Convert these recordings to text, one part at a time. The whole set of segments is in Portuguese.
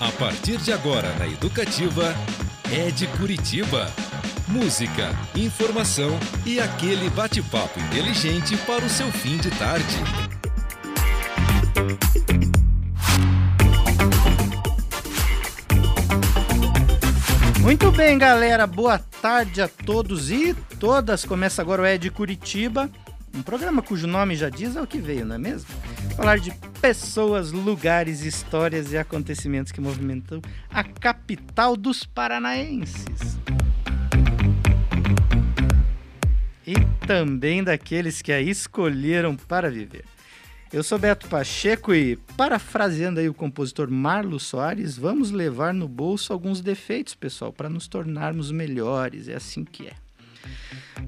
A partir de agora na Educativa, é de Curitiba. Música, informação e aquele bate-papo inteligente para o seu fim de tarde. Muito bem, galera. Boa tarde a todos e todas. Começa agora o É de Curitiba, um programa cujo nome já diz é o que veio, não é mesmo? Falar de pessoas, lugares, histórias e acontecimentos que movimentam a capital dos paranaenses. E também daqueles que a escolheram para viver. Eu sou Beto Pacheco e, parafraseando aí o compositor Marlos Soares, vamos levar no bolso alguns defeitos, pessoal, para nos tornarmos melhores. É assim que é.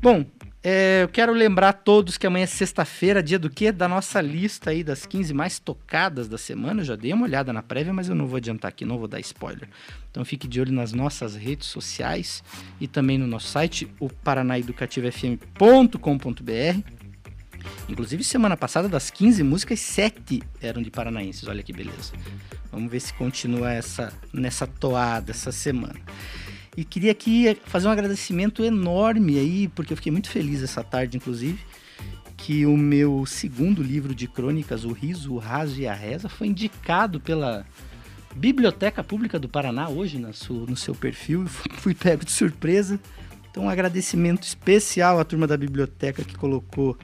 Bom, é, eu quero lembrar a todos que amanhã é sexta-feira, dia do quê? Da nossa lista aí das 15 mais tocadas da semana. Eu já dei uma olhada na prévia, mas eu não vou adiantar aqui, não vou dar spoiler. Então fique de olho nas nossas redes sociais e também no nosso site, o paranaeducativofm.com.br. Inclusive, semana passada, das 15 músicas, 7 eram de paranaenses. Olha que beleza. Vamos ver se continua essa nessa toada essa semana. E queria aqui fazer um agradecimento enorme aí, porque eu fiquei muito feliz essa tarde, inclusive, que o meu segundo livro de crônicas, O Riso, o Raso e a Reza, foi indicado pela Biblioteca Pública do Paraná hoje no seu, no seu perfil. Fui pego de surpresa. Então, um agradecimento especial à turma da biblioteca que colocou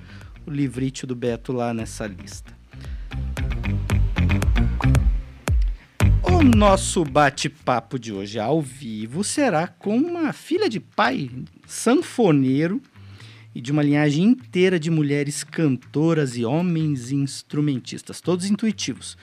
o livrite do Beto lá nessa lista. O nosso bate-papo de hoje ao vivo será com uma filha de pai sanfoneiro e de uma linhagem inteira de mulheres cantoras e homens instrumentistas, todos intuitivos.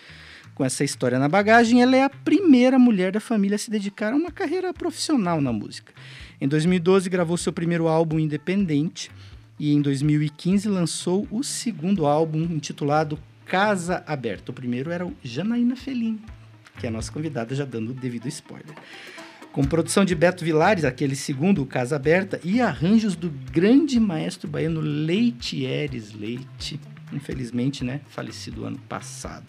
Com essa história na bagagem, ela é a primeira mulher da família a se dedicar a uma carreira profissional na música. Em 2012, gravou seu primeiro álbum independente e em 2015 lançou o segundo álbum intitulado Casa Aberta. O primeiro era o Janaína Felin, que é a nossa convidada, já dando o devido spoiler. Com produção de Beto Vilares, aquele segundo, Casa Aberta, e arranjos do grande maestro baiano Leitieres Leite, infelizmente, né, falecido ano passado.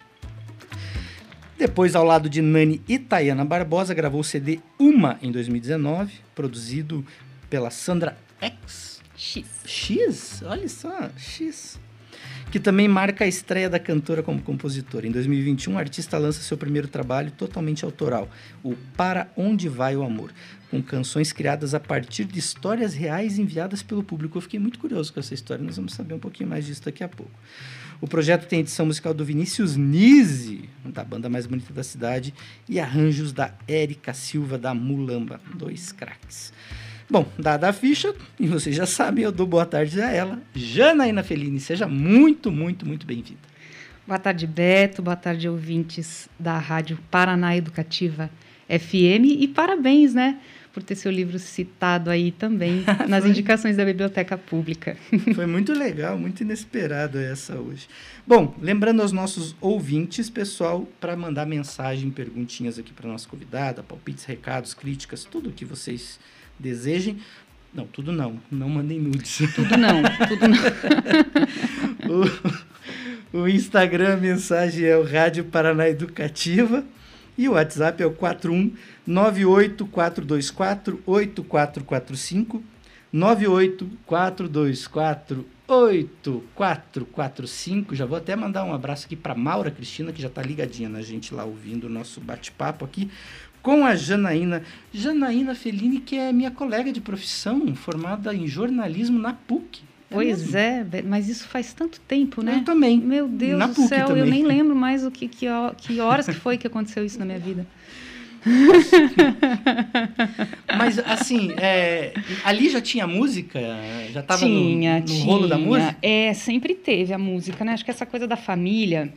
Depois, ao lado de Nani e Tayana Barbosa, gravou o CD Uma em 2019, produzido pela Sandra X. X. X? Olha só, X. Que também marca a estreia da cantora como compositora. Em 2021, a artista lança seu primeiro trabalho totalmente autoral, o Para Onde Vai o Amor, com canções criadas a partir de histórias reais enviadas pelo público. Eu fiquei muito curioso com essa história, nós vamos saber um pouquinho mais disso daqui a pouco. O projeto tem edição musical do Vinícius Nise, da banda mais bonita da cidade, e arranjos da Érica Silva, da Mulamba. Dois craques. Bom, dada a ficha, e vocês já sabem, eu dou boa tarde a ela, Janaína Fellini. Seja muito, muito, muito bem-vinda. Boa tarde, Beto. Boa tarde, ouvintes da Rádio Paraná Educativa FM. E parabéns, né? Por ter seu livro citado aí também nas indicações da Biblioteca Pública. Foi muito legal, muito inesperado essa hoje. Bom, lembrando aos nossos ouvintes, pessoal, para mandar mensagem, perguntinhas aqui para nossa convidada, palpites, recados, críticas, tudo o que vocês desejem. Não, tudo não. Não mandem nudes. Tudo não, tudo não. o, o, Instagram, a mensagem é o Rádio Paraná Educativa. E o WhatsApp é o 41984248445. 984248445. Já vou até mandar um abraço aqui para Maura Cristina, que já está ligadinha na gente lá ouvindo o nosso bate-papo aqui com a Janaína. Janaína Fellini, que é minha colega de profissão, formada em jornalismo na PUC. É pois mesmo? é, mas isso faz tanto tempo, né? Eu também. Meu Deus na do PUC céu, também. eu nem lembro mais o que, que, que horas que foi que aconteceu isso na minha vida. Mas, assim, é, ali já tinha música? Já estava no, no tinha. rolo da música? É, sempre teve a música, né? Acho que essa coisa da família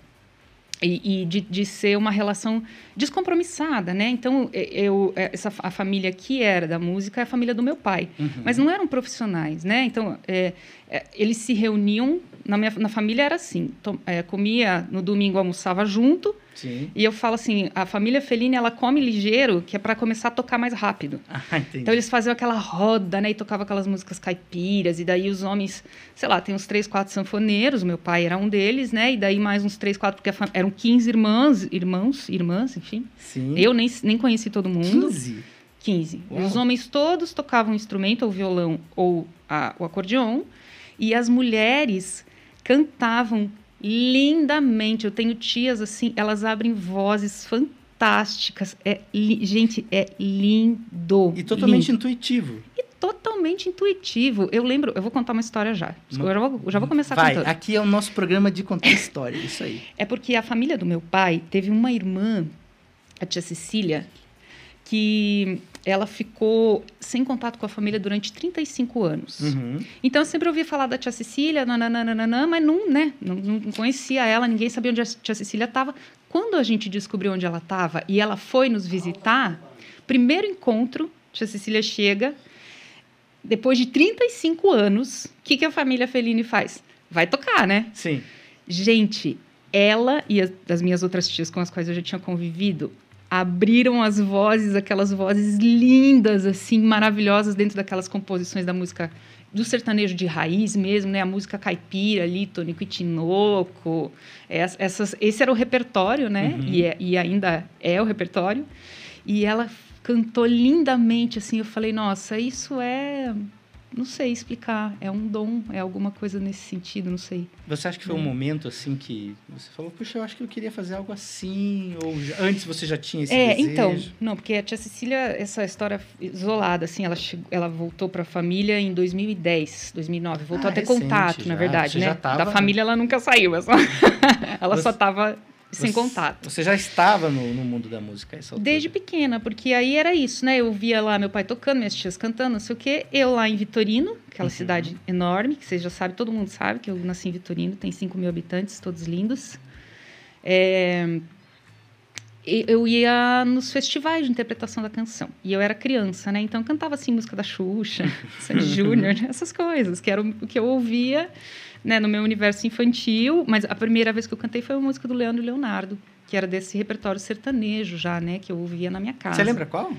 e, e de, de, ser uma relação descompromissada, né? Então, eu, essa, a família que era da música é a família do meu pai, uhum. mas não eram profissionais, né? Então, é, é, eles se reuniam na minha na família era assim, é, comia no domingo almoçava junto Sim. e eu falo assim, a família Fellini ela come ligeiro, que é para começar a tocar mais rápido. Ah. Então eles faziam aquela roda, né, e tocava aquelas músicas caipiras e daí os homens, sei lá, tem uns três, quatro sanfoneiros, meu pai era um deles, né, e daí mais uns três, quatro porque eram 15 irmãs, irmãos, irmãs, enfim. Sim. Eu nem nem conheci todo mundo. 15. 15. Uau. Os homens todos tocavam um instrumento, ou violão, ou a- o acordeon, e as mulheres cantavam lindamente. Eu tenho tias assim, elas abrem vozes fantásticas. É, gente, é lindo. E totalmente lindo. intuitivo. E totalmente intuitivo. Eu lembro, eu vou contar uma história já. Eu já vou, já vou começar Vai, contando. aqui é o nosso programa de contar história, isso aí. É porque a família do meu pai teve uma irmã, a tia Cecília, que ela ficou sem contato com a família durante 35 anos. Uhum. Então eu sempre ouvia falar da tia Cecília, nananana, mas não, né, não, não conhecia ela, ninguém sabia onde a tia Cecília estava. Quando a gente descobriu onde ela estava e ela foi nos visitar, primeiro encontro, tia Cecília chega, depois de 35 anos, o que, que a família Fellini faz? Vai tocar, né? Sim. Gente, ela e as, as minhas outras tias com as quais eu já tinha convivido abriram as vozes, aquelas vozes lindas, assim, maravilhosas dentro daquelas composições da música do sertanejo de raiz mesmo, né? A música caipira ali, Tônico e Tinoco. es- Essas, esse era o repertório, né? Uhum. E, é- e ainda é o repertório. E ela cantou lindamente, assim. Eu falei, nossa, isso é... Não sei explicar. É um dom, é alguma coisa nesse sentido, não sei. Você acha que foi um momento assim que você falou, puxa, eu acho que eu queria fazer algo assim? Ou já- antes você já tinha esse É, desejo? então, não, porque a tia Cecília, essa história isolada, assim, ela, chegou, ela voltou para a família em 2010, 2009, voltou Ah, a ter recente contato, na já, verdade, você né? já tava- Da família ela nunca saiu, ela só, ela Você- só estava sem Você- contato. Você já estava no, no mundo da música a essa altura? Desde pequena, porque aí era isso, né? Eu via lá meu pai tocando, minhas tias cantando, não sei o quê. Eu lá em Vitorino, aquela Uhum. cidade enorme, que vocês já sabem, todo mundo sabe que eu nasci em Vitorino, tem 5 mil habitantes, todos lindos. É, Eu ia nos festivais de interpretação da canção. E eu era criança, né? Então eu cantava assim música da Xuxa, Sandy Júnior, né? essas coisas, que era o que eu ouvia né, no meu universo infantil. Mas a primeira vez que eu cantei foi uma música do Leandro Leonardo, que era desse repertório sertanejo já, né? Que eu ouvia na minha casa. Você lembra qual?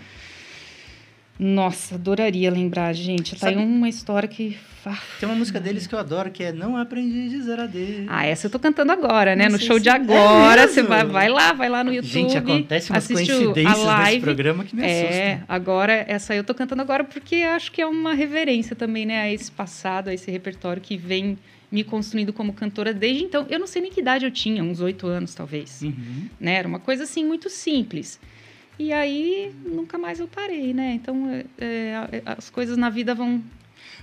Nossa, adoraria lembrar, gente. Tá aí Sabe- uma história que. ah, Tem uma música deles que eu adoro, que é Não Aprendi a Dizer Adeus. Ah, essa eu tô cantando agora, né? Não No show se- de É agora. Você mesmo? vai, vai lá, vai lá no YouTube. Gente, acontece umas coincidências a nesse programa que me É, assustam. agora essa aí eu tô cantando agora porque acho que é uma reverência também, né, a esse passado, a esse repertório que vem me construindo como cantora desde então. Eu não sei nem que idade eu tinha, uns oito anos talvez, Uhum. né? Era uma coisa assim muito simples. E aí nunca mais eu parei, né? Então é, é, as coisas na vida vão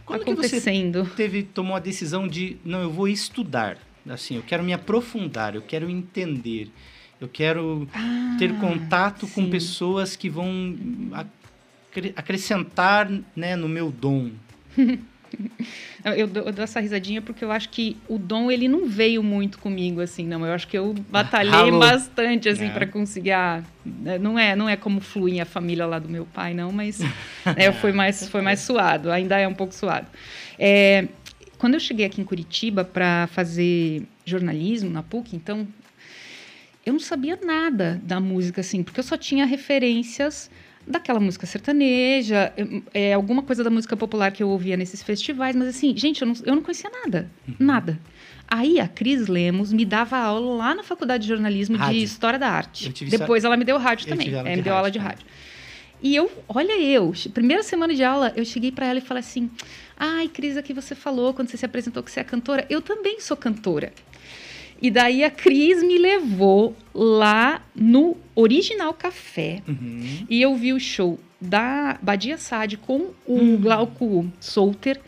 Quando que você acontecendo. teve, tomou a decisão de, não, eu vou estudar, assim, eu quero me aprofundar, eu quero entender, eu quero ter Ah, contato com sim. pessoas que vão acre- acrescentar, né, no meu dom. Eu, dou, eu dou essa risadinha porque eu acho que o dom ele não veio muito comigo assim, não. Eu acho que eu batalhei bastante assim É. para conseguir. ah, né, não é, não é como flui a família lá do meu pai, não, mas né, foi mais foi mais suado. Ainda é um pouco suado. É, quando eu cheguei aqui em Curitiba para fazer jornalismo na PUC, então eu não sabia nada da música assim, porque eu só tinha referências daquela música sertaneja, é, alguma coisa da música popular que eu ouvia nesses festivais, mas assim, gente, eu não, eu não conhecia nada, nada. Aí a Cris Lemos me dava aula lá na faculdade de jornalismo Rádio. de História da Arte. Depois ela me deu rádio Eu também, é, de me deu rádio aula de rádio. E eu, olha eu, primeira semana de aula, eu cheguei para ela e falei assim: "Ai, Cris, aqui você falou quando você se apresentou que você é cantora, eu também sou cantora". E daí a Cris me levou lá no Original Café Uhum. e eu vi o show da Badia Sade com o Glauco Solter.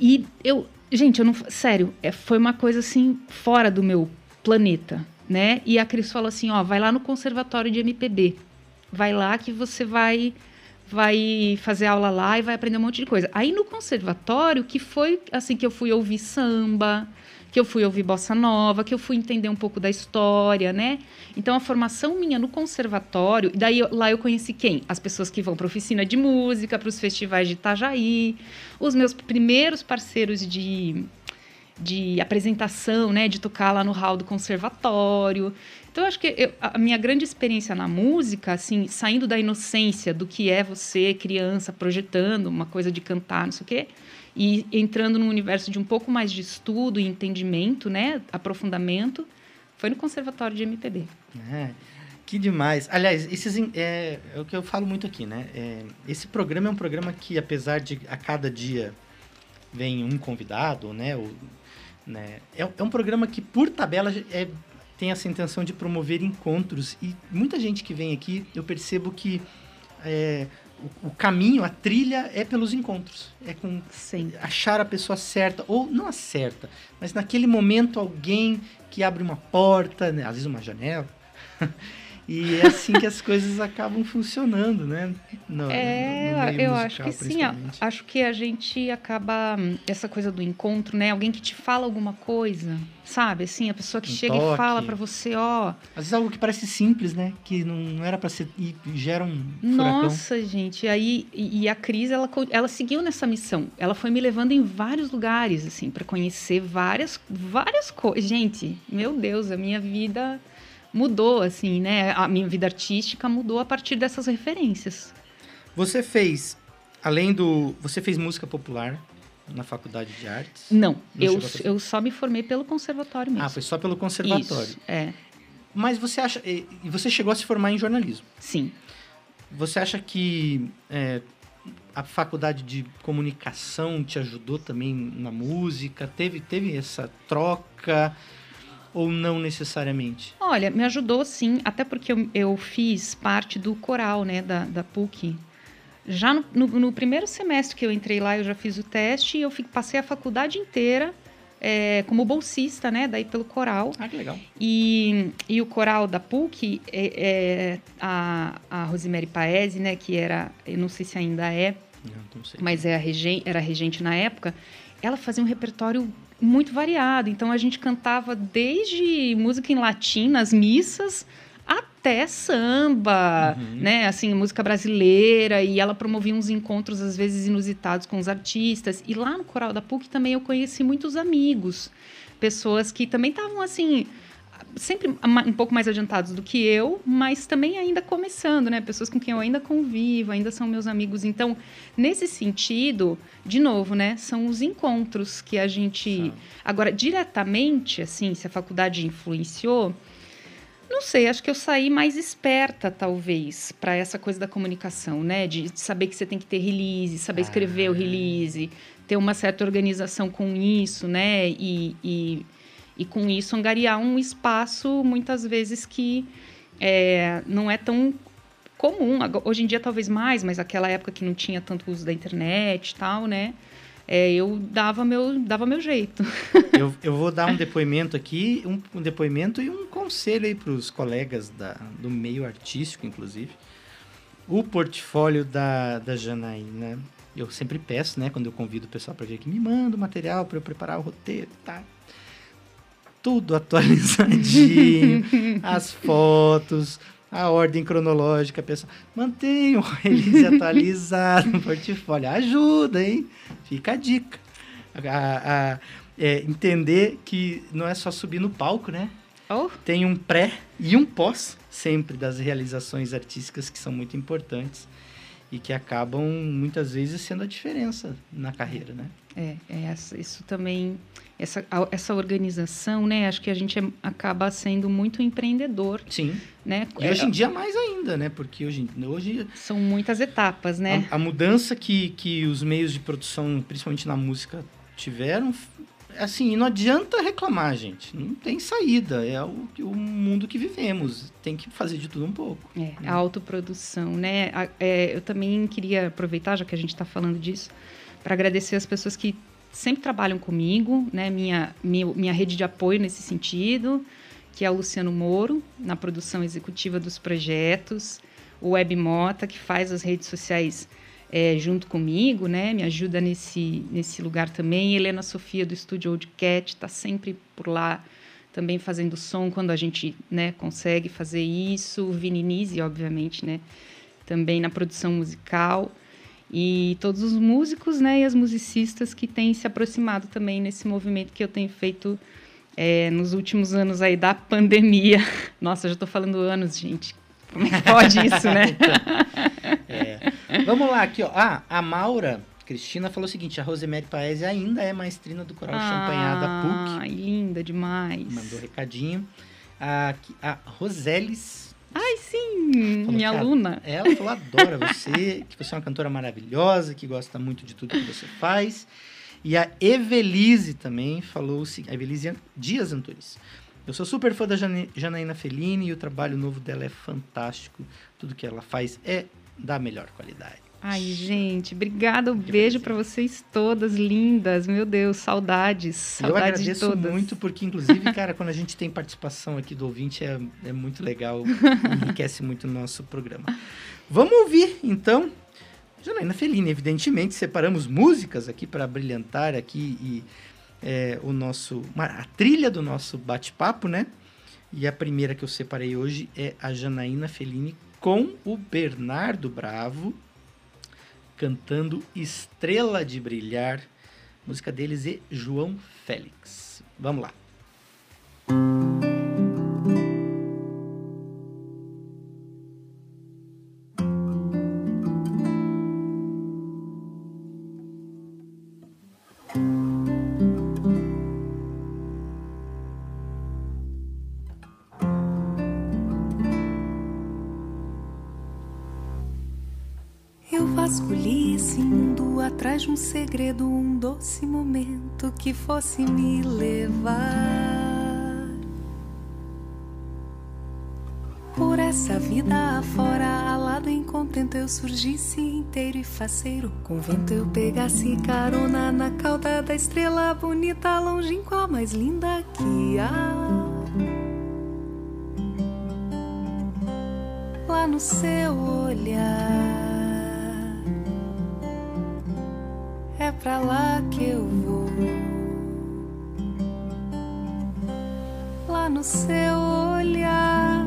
E eu, gente, eu não, sério, é, foi uma coisa assim fora do meu planeta, né? E a Cris falou assim, ó, vai lá no conservatório de MPB. Vai lá que você vai vai fazer aula lá e vai aprender um monte de coisa. Aí no conservatório, que foi assim que eu fui ouvir samba, que eu fui ouvir bossa nova, que eu fui entender um pouco da história, né? Então a formação minha no conservatório, daí lá eu conheci quem? As pessoas que vão para oficina de música, para os festivais de Itajaí, os meus primeiros parceiros de de apresentação, né, de tocar lá no hall do conservatório. Então, eu acho que eu, a minha grande experiência na música, assim, saindo da inocência do que é você, criança, projetando uma coisa de cantar, não sei o quê, e entrando no universo de um pouco mais de estudo e entendimento, né, aprofundamento, foi no Conservatório de MPB. É, que demais. Aliás, esses, é, é, o que eu falo muito aqui, né? É, esse programa é um programa que, apesar de a cada dia vem um convidado, né? O, né é, é um programa que, por tabela, é, tem essa intenção de promover encontros. E muita gente que vem aqui, eu percebo que é, o, o, caminho, a trilha é pelos encontros. É com Sim. achar a pessoa certa, ou não a certa, mas naquele momento alguém que abre uma porta, né? às vezes uma janela. E é assim que as coisas acabam funcionando, né? No, é, no, eu musical, acho que sim. Acho que a gente acaba. Essa coisa do encontro, né? Alguém que te fala alguma coisa, sabe? Assim, a pessoa que um chega toque. e fala para você, ó. Às vezes algo que parece simples, né? Que não era para ser. e gera um. Nossa, furacão. gente. Aí, e a Cris, ela, ela seguiu nessa missão. Ela foi me levando em vários lugares, assim, para conhecer várias, várias coisas. Gente, meu Deus, a minha vida mudou, assim, né? A minha vida artística mudou a partir dessas referências. Você fez, além do. Você fez música popular na faculdade de artes? Não, Não eu, eu só me formei pelo conservatório mesmo. Ah, foi só pelo conservatório. Isso, é. Mas você acha. E você chegou a se formar em jornalismo? Sim. Você acha que é, a faculdade de comunicação te ajudou também na música? Teve, teve essa troca? Ou não necessariamente? Olha, me ajudou sim, até porque eu, eu fiz parte do coral, né, da, da PUC. Já no, no, no, primeiro semestre que eu entrei lá, eu já fiz o teste e eu fico, passei a faculdade inteira é, como bolsista, né, daí pelo coral. Ah, que legal. E, e o coral da PUC, é, é a, a Rosemary Paese, né, que era, eu não sei se ainda é, não, não sei. mas é a regen, era regente na época, ela fazia um repertório muito variado. Então a gente cantava desde música em latim nas missas até samba, uhum. né? Assim, música brasileira e ela promovia uns encontros às vezes inusitados com os artistas. E lá no coral da PUC também eu conheci muitos amigos, pessoas que também estavam assim sempre um pouco mais adiantados do que eu, mas também ainda começando, né? Pessoas com quem eu ainda convivo, ainda são meus amigos. Então, nesse sentido, de novo, né? São os encontros que a gente. Agora, diretamente, assim, se a faculdade influenciou. Não sei, acho que eu saí mais esperta, talvez, para essa coisa da comunicação, né? De saber que você tem que ter release, saber escrever ah. o release, ter uma certa organização com isso, né? E, e e com isso angariar um espaço muitas vezes que é, não é tão comum. Hoje em dia talvez mais, mas aquela época que não tinha tanto uso da internet e tal, né? É, eu dava meu, dava meu jeito. eu, eu vou dar um depoimento aqui, um, um depoimento e um conselho aí para os colegas da, do meio artístico, inclusive. O portfólio da, da Janaína, eu sempre peço, né, quando eu convido o pessoal para vir aqui, me manda o material para eu preparar o roteiro, tá? Tudo atualizadinho, as fotos, a ordem cronológica, pessoal. Mantenha o release atualizado no portfólio. Ajuda, hein? Fica a dica. A, a, é, entender que não é só subir no palco, né? Oh. Tem um pré e um pós sempre das realizações artísticas que são muito importantes e que acabam muitas vezes sendo a diferença na carreira, né? É, é isso também essa, essa organização, né? Acho que a gente é, acaba sendo muito empreendedor. Sim. Né? E hoje em dia mais ainda, né? Porque hoje, hoje são muitas etapas, né? A, a, mudança que, que os meios de produção, principalmente na música, tiveram, assim, não adianta reclamar, gente. Não tem saída. É o, o mundo que vivemos. Tem que fazer de tudo um pouco. É, né? a autoprodução, né? A, é, eu também queria aproveitar, já que a gente está falando disso, para agradecer as pessoas que sempre trabalham comigo, né? Minha, minha, minha rede de apoio nesse sentido, que é o Luciano Moro, na produção executiva dos projetos, o Web Mota, que faz as redes sociais é, junto comigo, né? Me ajuda nesse, nesse lugar também. Helena Sofia, do estúdio Old Cat, está sempre por lá também fazendo som quando a gente né, consegue fazer isso. O Vini obviamente, né? Também na produção musical. E todos os músicos né, e as musicistas que têm se aproximado também nesse movimento que eu tenho feito é, nos últimos anos aí da pandemia. Nossa, já estou falando anos, gente. Como é que pode isso, né? é. Vamos lá, aqui, ó. Ah, a Maura Cristina falou o seguinte: a Rosemary Paese ainda é maestrina do Coral ah, Champanhar da PUC. Ai, linda demais. Mandou recadinho. A, a Roseles. Ai, sim, falou minha aluna. Ela falou: adora você, que você é uma cantora maravilhosa, que gosta muito de tudo que você faz. E a Evelise também falou o seguinte: a Evelise Dias Antunes. Eu sou super fã da Janaína Fellini e o trabalho novo dela é fantástico. Tudo que ela faz é da melhor qualidade. Ai, gente, obrigada. Um beijo para vocês todas lindas. Meu Deus, saudades. Saudades Eu agradeço muito, porque, inclusive, cara, quando a gente tem participação aqui do ouvinte, é, é muito legal. enriquece muito o nosso programa. Vamos ouvir, então. Janaína Felini, evidentemente, separamos músicas aqui para brilhantar aqui e é, o nosso, a trilha do nosso bate-papo, né? E a primeira que eu separei hoje é a Janaína Felini com o Bernardo Bravo cantando Estrela de Brilhar. música deles é João Félix. Vamos lá. atrás segredo, um doce momento que fosse me levar por essa vida afora, alado em contento eu surgisse inteiro e faceiro. Com vento eu pegasse carona na cauda da estrela bonita, longínqua, mais linda que há. Lá no seu olhar. Pra lá que eu vou. Lá no seu olhar,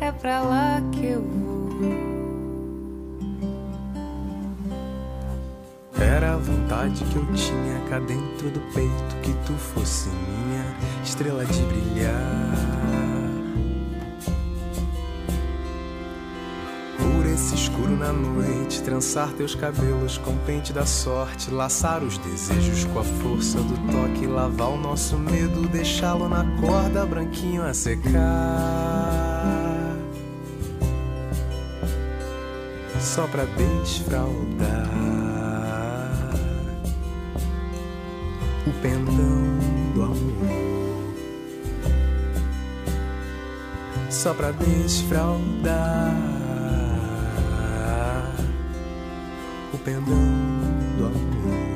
é pra lá que eu vou. Era a vontade que eu tinha cá dentro do peito que tu fosse minha estrela de brilhar. Na noite, trançar teus cabelos com pente da sorte, laçar os desejos com a força do toque, lavar o nosso medo, deixá-lo na corda branquinho a secar. Só pra desfraldar o pendão do amor. Só pra desfraldar pendão do amor.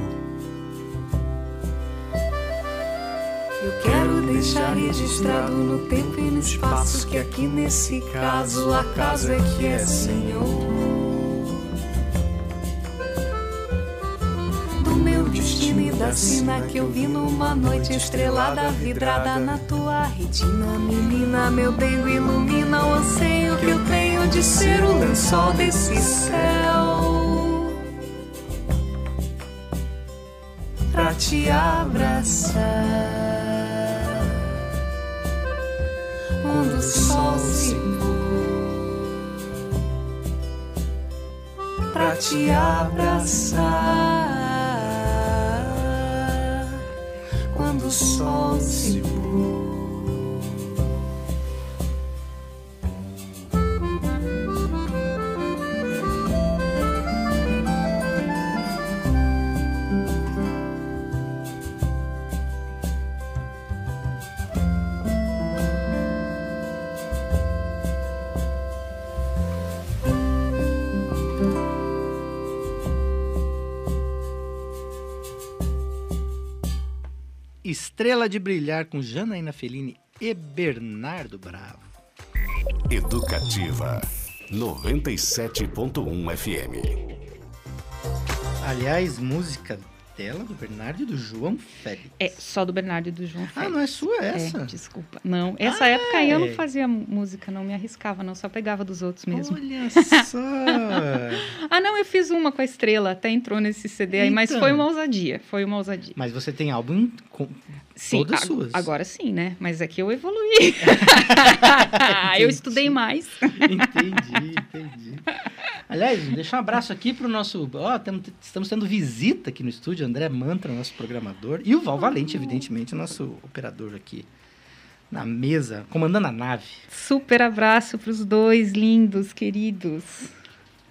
Eu quero deixar registrado no tempo e no espaço que aqui nesse caso acaso é que é Senhor. Do meu destino e da sina que eu vi numa noite estrelada vidrada na tua retina, menina, meu dengo ilumina o anseio que eu tenho de ser o lençol desse céu. Te abraçar. Quando o sol se pôr, pra te abraçar. Quando o sol se pôr. Estrela de Brilhar com Janaína Fellini e Bernardo Bravo. Educativa 97.1 FM. Aliás, música dela, do Bernardo e do João Félix. É só do Bernardo e do João Félix. Ah, não é sua essa? É, desculpa. Não, essa Ah, época aí eu não é. fazia música, não me arriscava, não, só pegava dos outros mesmo. Olha só! Ah, não, eu fiz uma com a estrela, até entrou nesse CD aí, mas Então. foi uma ousadia, foi uma ousadia. Mas você tem álbum com... Sim, Todas ag- suas. agora sim, né? Mas é que eu evoluí. eu estudei mais. Entendi, entendi. Aliás, deixar um abraço aqui pro nosso. Ó, tamo- estamos tendo visita aqui no estúdio, André Mantra, nosso programador, e o Val Valente, evidentemente, nosso operador aqui na mesa, comandando a nave. Super abraço para os dois lindos, queridos.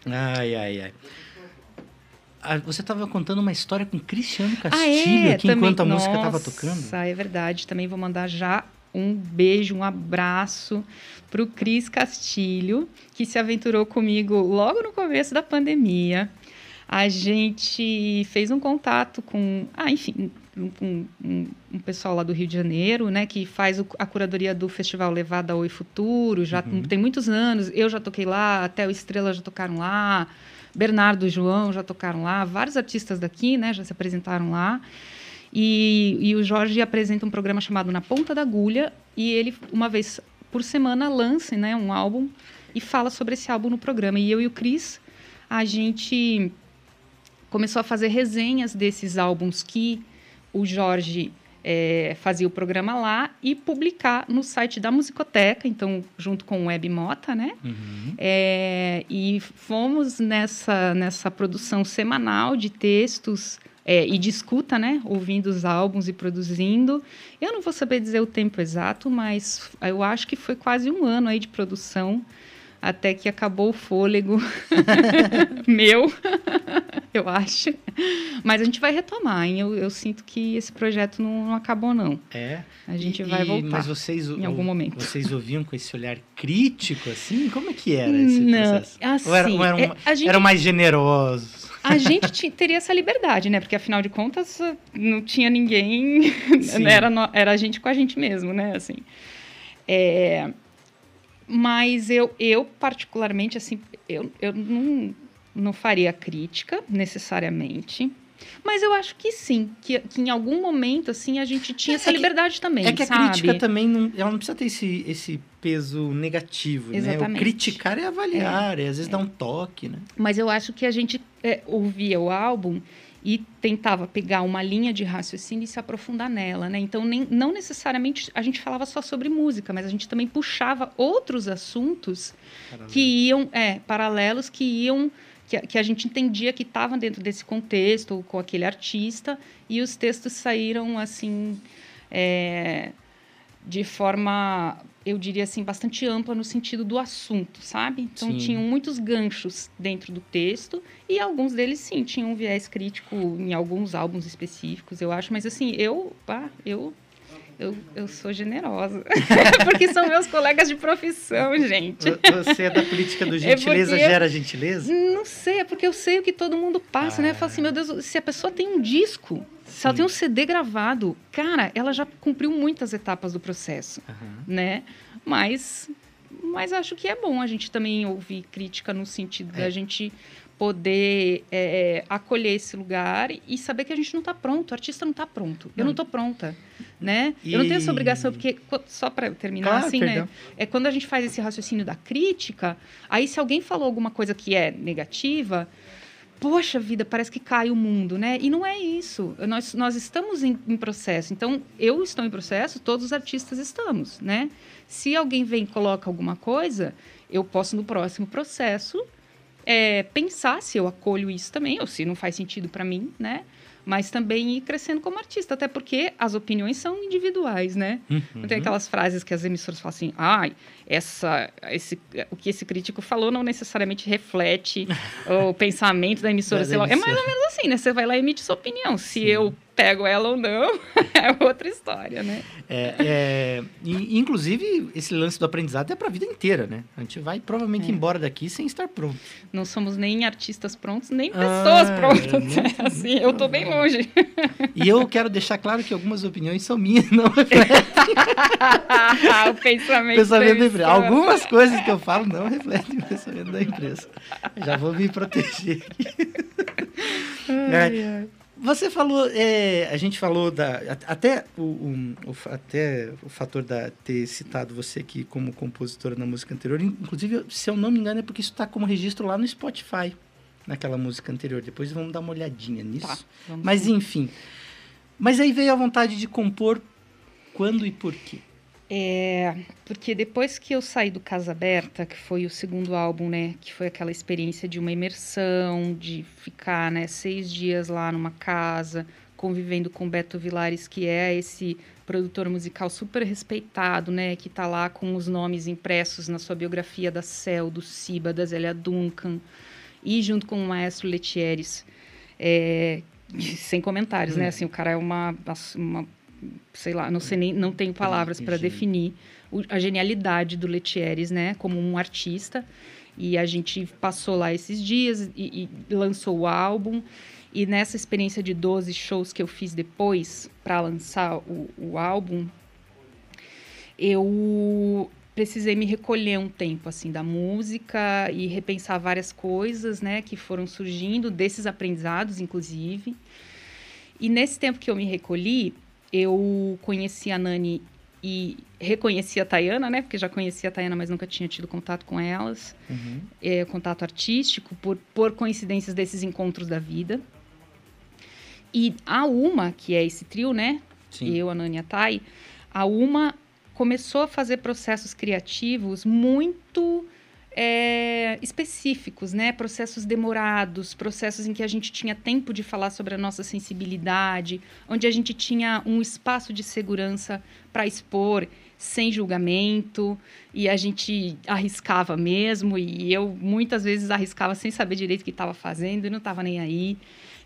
Ai, ai, ai. Ah, você estava contando uma história com Cristiano Castilho Ah, é? aqui também. enquanto a música estava Nossa, tocando. é verdade. Também vou mandar já um beijo, um abraço para o Cris Castilho, que se aventurou comigo logo no começo da pandemia. A gente fez um contato com, ah, enfim, um, um- um pessoal lá do Rio de Janeiro, né, que faz o- a curadoria do Festival Levada Oi Futuro, já Uhum. tem muitos anos. Eu já toquei lá, até o Estrela já tocaram lá. Bernardo e João já tocaram lá, vários artistas daqui, né, já se apresentaram lá. E, e o Jorge apresenta um programa chamado Na Ponta da Agulha, e ele, uma vez por semana, lança né, um álbum e fala sobre esse álbum no programa. E eu e o Cris, a gente começou a fazer resenhas desses álbuns que o Jorge eh, fazia o programa lá e publicar no site da Musicoteca, então, junto com o Web Mota, né? Uhum. É, e fomos nessa, nessa produção semanal de textos é, e de escuta, né? Ouvindo os álbuns e produzindo. Eu não vou saber dizer o tempo exato, mas eu acho que foi quase um ano aí de produção até que acabou o fôlego meu, eu acho. Mas a gente vai retomar, hein? Eu, eu sinto que esse projeto não, não acabou, não. É. A gente E- vai voltar. Mas vocês, em algum momento. vocês ouviam com esse olhar crítico, assim? Como é que era esse Não, processo? assim, Ou era- ou eram, é, gente eram mais generosos? A gente teria essa liberdade, né? Porque afinal de contas não tinha ninguém, era, era a gente com a gente mesmo, né? Assim, É, mas eu, eu particularmente assim, eu, eu não, não faria crítica necessariamente. Mas eu acho que sim, que, que em algum momento assim a gente tinha É essa que- liberdade também, É que a sabe? crítica também não, ela não precisa ter esse, esse peso negativo, né? O Exatamente. criticar é avaliar, é, às vezes dá um toque, né? Mas eu acho que a gente é, ouvia o álbum e tentava pegar uma linha de raciocínio e se aprofundar nela, né? Então, nem, não necessariamente a gente falava só sobre música, mas a gente também puxava outros assuntos que iam, é, paralelos que iam, que, a- que a gente entendia que estavam dentro desse contexto, com aquele artista, e os textos saíram, assim, é, de forma, eu diria assim, bastante ampla no sentido do assunto, sabe? Então, Sim. tinham muitos ganchos dentro do texto, e alguns deles, sim, tinham um viés crítico em alguns álbuns específicos, eu acho, mas assim, eu, pá, eu... Eu, eu sou generosa. Porque são meus colegas de profissão, gente. Vo- Você é da política do gentileza porque eu- gera gentileza? Não sei, é porque eu sei o que todo mundo passa, né? Eu falo assim, meu Deus, se a pessoa tem um disco, se ela tem um CD gravado, cara, ela já cumpriu muitas etapas do processo, Aham. né? Mas, mas acho que é bom a gente também ouvir crítica no sentido É. da gente poder é, acolher esse lugar e saber que a gente não está pronto, o artista não está pronto, eu Não. estou pronta, né? Eu não tenho essa E- obrigação, porque só para terminar Claro, assim, perdão. né? É quando a gente faz esse raciocínio da crítica, aí se alguém falou alguma coisa que é negativa, poxa vida, parece que cai o mundo, né? E não é isso. Nós, nós estamos em, em processo. Então, eu estou em processo, todos os artistas estamos, né? Se alguém vem e coloca alguma coisa, eu posso, no próximo processo, é, pensar se eu acolho isso também, ou se não faz sentido para mim, né? Mas também ir crescendo como artista, até porque as opiniões são individuais, né? Não Uhum. tem aquelas frases que as emissoras falam assim, ai, essa, esse, o que esse crítico falou não necessariamente reflete o pensamento da emissora. Sei lá. É mais ou menos assim, né? Você vai lá e emite sua opinião. Se eu pego ela ou não, é outra história, né? É, é, e, inclusive, esse lance do aprendizado é para a vida inteira, né? A gente vai provavelmente É. embora daqui sem estar pronto. Não somos nem artistas prontos, nem Ah, pessoas é prontas. muito- assim, eu tô bem longe. E eu quero deixar claro que algumas opiniões são minhas, não refletem o pensamento, pensamento da empresa. Algumas coisas que eu falo não refletem o pensamento da empresa. Já vou me proteger aqui. Ai, ai. Você falou, é, a gente falou da até o, o, o, até o fator da ter citado você aqui como compositora na música anterior, inclusive se eu não me engano é porque isso está como registro lá no Spotify naquela música anterior. Depois vamos dar uma olhadinha nisso. Tá, Mas enfim, mas aí veio a vontade de compor quando e por quê? É, porque depois que eu saí do Casa Aberta, que foi o segundo álbum, né, que foi aquela experiência de uma imersão, de ficar, né, seis dias lá numa casa, convivendo com Beto Vilares, que é esse produtor musical super respeitado, né, que está lá com os nomes impressos na sua biografia da Cel, do Siba, da Zélia Duncan, e junto com o maestro Letieres, é, sem comentários, hum. né, assim, o cara é uma, uma sei lá, não sei nem, não tenho palavras para definir o, a genialidade do Letieres, né, como um artista. E a gente passou lá esses dias e, e lançou o álbum. E nessa experiência de 12 shows que eu fiz depois para lançar o, o álbum, eu precisei me recolher um tempo assim da música e repensar várias coisas, né, que foram surgindo desses aprendizados, inclusive. E nesse tempo que eu me recolhi, eu conheci a Nani e reconheci a Tayana, né? Porque já conhecia a Tayana, mas nunca tinha tido contato com elas. Uhum. É, contato artístico, por, por coincidências desses encontros da vida. E a Uma, que é esse trio, né? Sim. Eu, a Nani e a Thay, a Uma começou a fazer processos criativos muito é, específicos, né? Processos demorados, processos em que a gente tinha tempo de falar sobre a nossa sensibilidade, onde a gente tinha um espaço de segurança para expor sem julgamento e a gente arriscava mesmo e eu muitas vezes arriscava sem saber direito o que estava fazendo e não estava nem aí.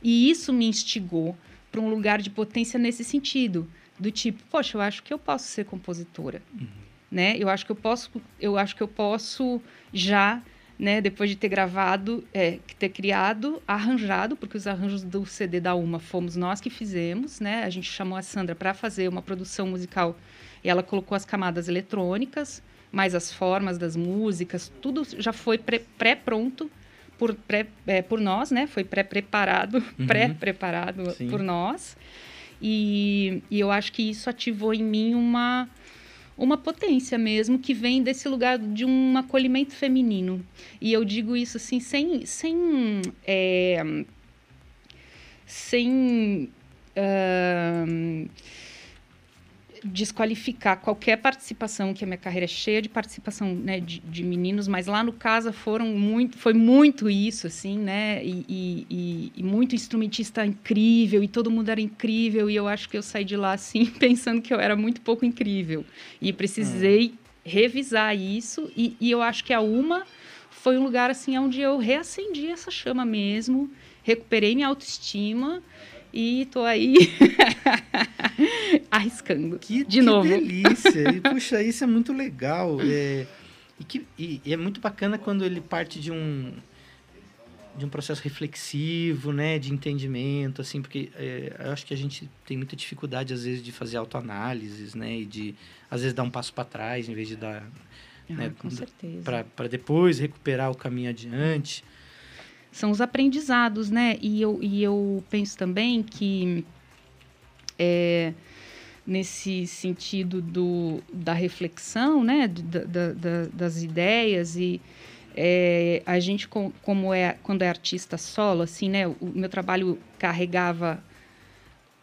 E isso me instigou para um lugar de potência nesse sentido, do tipo, poxa, eu acho que eu posso ser compositora. Uhum né? Eu acho que eu posso, eu acho que eu posso já, né, depois de ter gravado, é, ter criado, arranjado, porque os arranjos do CD da Uma fomos nós que fizemos, né? A gente chamou a Sandra para fazer uma produção musical e ela colocou as camadas eletrônicas, mais as formas das músicas, tudo já foi pré-pronto por, pré, é, por nós, né? Foi pré-preparado, uhum. pré-preparado por nós. E, e eu acho que isso ativou em mim uma uma potência mesmo que vem desse lugar de um acolhimento feminino. E eu digo isso assim, sem. sem é, sem. Uh, desqualificar qualquer participação, que a minha carreira é cheia de participação né, de, de, meninos, mas lá no Casa foram muito, foi muito isso, assim, né? E, e, e, muito instrumentista incrível, e todo mundo era incrível, e eu acho que eu saí de lá, assim, pensando que eu era muito pouco incrível. E precisei revisar isso, e, e eu acho que a Uma foi um lugar, assim, onde eu reacendi essa chama mesmo, recuperei minha autoestima e tô aí arriscando. Que, de que novo. delícia! E, puxa, isso é muito legal. É, e, que, e, e, é muito bacana quando ele parte de um de um processo reflexivo, né, de entendimento, assim, porque é, eu acho que a gente tem muita dificuldade às vezes de fazer autoanálises, né, e de às vezes dar um passo para trás em vez de dar, ah, né, com certeza, para depois recuperar o caminho adiante são os aprendizados, né? E eu, e eu penso também que é, nesse sentido do, da reflexão, né? Da, da, da, das ideias e é, a gente como é quando é artista solo, assim, né? O meu trabalho carregava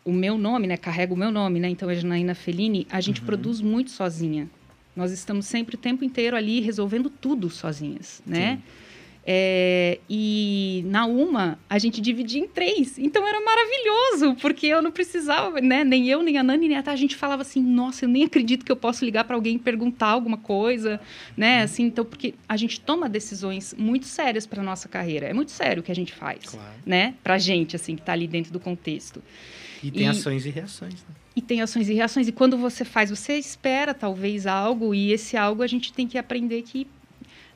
o meu nome, né? Carrega o meu nome, né? Então é Janaína Fellini. A gente uhum. produz muito sozinha. Nós estamos sempre o tempo inteiro ali resolvendo tudo sozinhas, né? Sim. É, e na uma, a gente dividia em três. Então era maravilhoso, porque eu não precisava, né? Nem eu, nem a Nani, nem a Tá, a gente falava assim, nossa, eu nem acredito que eu posso ligar para alguém e perguntar alguma coisa, né? Uhum. Assim, então, porque a gente toma decisões muito sérias para nossa carreira. É muito sério o que a gente faz, claro. né? Pra gente, assim, que tá ali dentro do contexto. E tem e, ações e reações, né? E tem ações e reações. E quando você faz, você espera talvez algo, e esse algo a gente tem que aprender que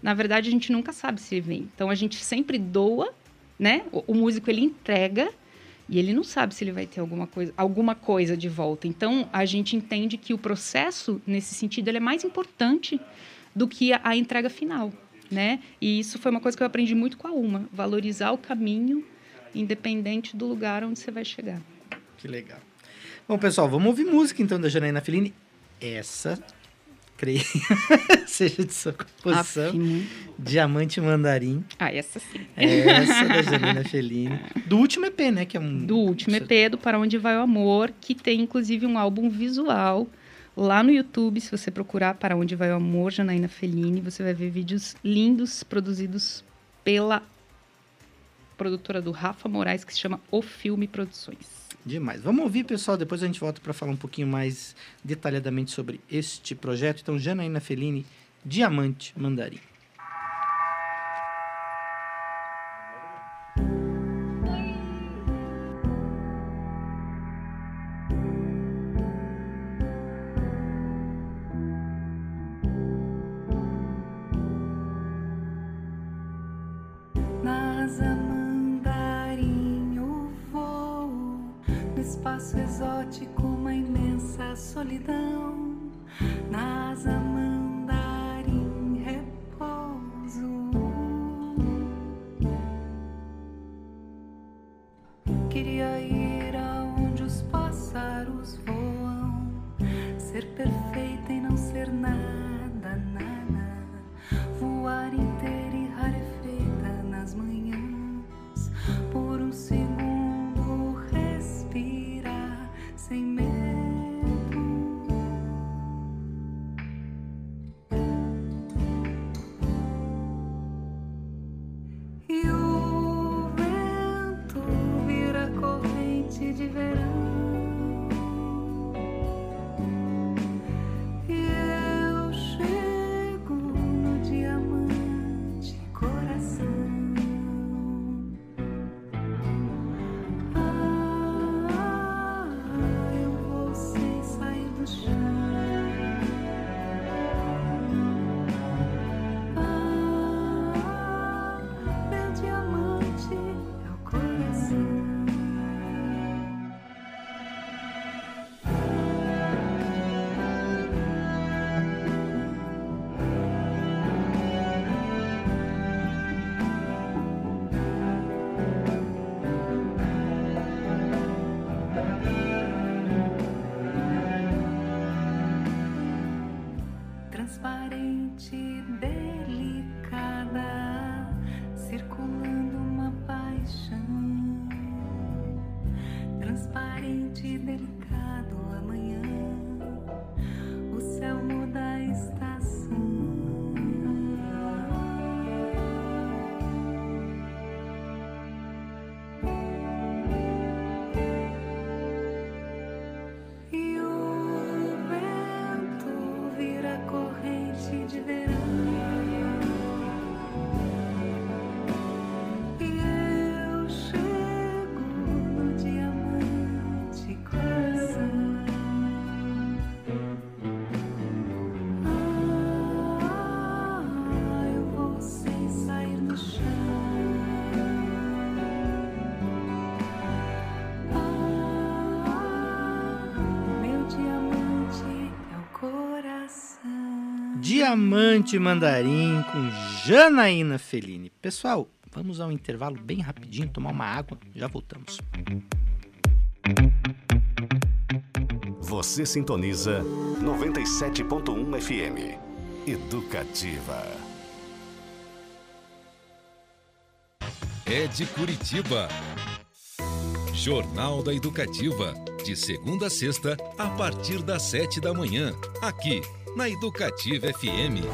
na verdade a gente nunca sabe se ele vem. Então a gente sempre doa, né? O, o, músico ele entrega e ele não sabe se ele vai ter alguma coisa, alguma coisa de volta. Então a gente entende que o processo nesse sentido ele é mais importante do que a, a entrega final, né? E isso foi uma coisa que eu aprendi muito com a Uma, valorizar o caminho independente do lugar onde você vai chegar. Que legal. Bom, pessoal, vamos ouvir música então da Janaína Fellini. Essa, creio, seja de sua composição. Afim. Diamante Mandarim. Ah, essa sim. Essa da Janaína Fellini. Do último EP, né? Que é um. Do último EP, do Para Onde Vai o Amor, que tem inclusive um álbum visual lá no YouTube. Se você procurar Para Onde Vai o Amor, Janaína Fellini, você vai ver vídeos lindos produzidos pela produtora do Rafa Moraes, que se chama O Filme Produções. Demais. Vamos ouvir, pessoal. Depois a gente volta para falar um pouquinho mais detalhadamente sobre este projeto. Então, Janaína Fellini, Diamante Mandarim. Diamante Mandarim com Janaína Fellini. Pessoal, vamos ao intervalo bem rapidinho, tomar uma água, já voltamos. Você sintoniza 97.1 FM. Educativa. É de Curitiba. Jornal da Educativa. De segunda a sexta, a partir das sete da manhã. Aqui, na Educativa FM.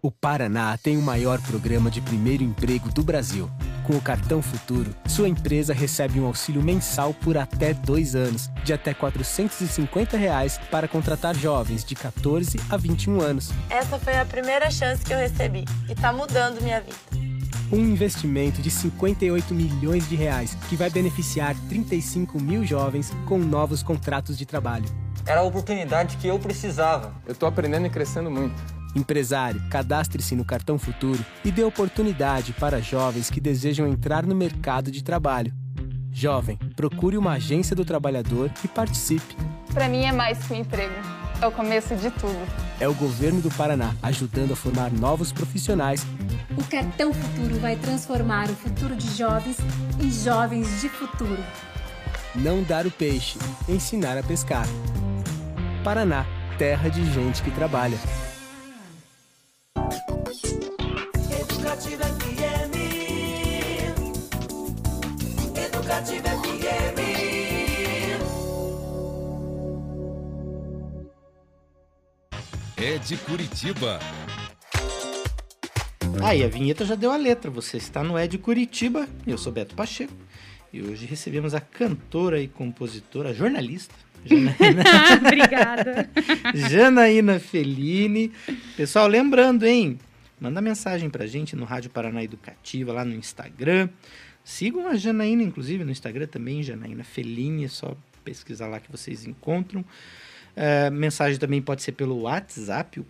O Paraná tem o maior programa de primeiro emprego do Brasil. Com o Cartão Futuro, sua empresa recebe um auxílio mensal por até dois anos, de até 450 reais para contratar jovens de 14 a 21 anos. Essa foi a primeira chance que eu recebi e tá mudando minha vida. Um investimento de 58 milhões de reais que vai beneficiar 35 mil jovens com novos contratos de trabalho. Era a oportunidade que eu precisava. Eu tô aprendendo e crescendo muito. Empresário, cadastre-se no Cartão Futuro e dê oportunidade para jovens que desejam entrar no mercado de trabalho. Jovem, procure uma agência do trabalhador e participe. Para mim é mais que um emprego. é o começo de tudo. É o governo do Paraná ajudando a formar novos profissionais. O Cartão Futuro vai transformar o futuro de jovens em jovens de futuro. Não dar o peixe, ensinar a pescar. Paraná, terra de gente que trabalha. Educativa FM. Educativa FM. É de Curitiba. Aí, a vinheta já deu a letra. Você está no É de Curitiba. Eu sou Beto Pacheco. E hoje recebemos a cantora e compositora, jornalista, Janaína, Obrigada. Janaína Fellini. Pessoal, lembrando, hein? Manda mensagem pra gente no Rádio Paraná Educativa, lá no Instagram. Sigam a Janaína, inclusive, no Instagram também, Janaína Fellini. É só pesquisar lá que vocês encontram. É, mensagem também pode ser pelo WhatsApp, o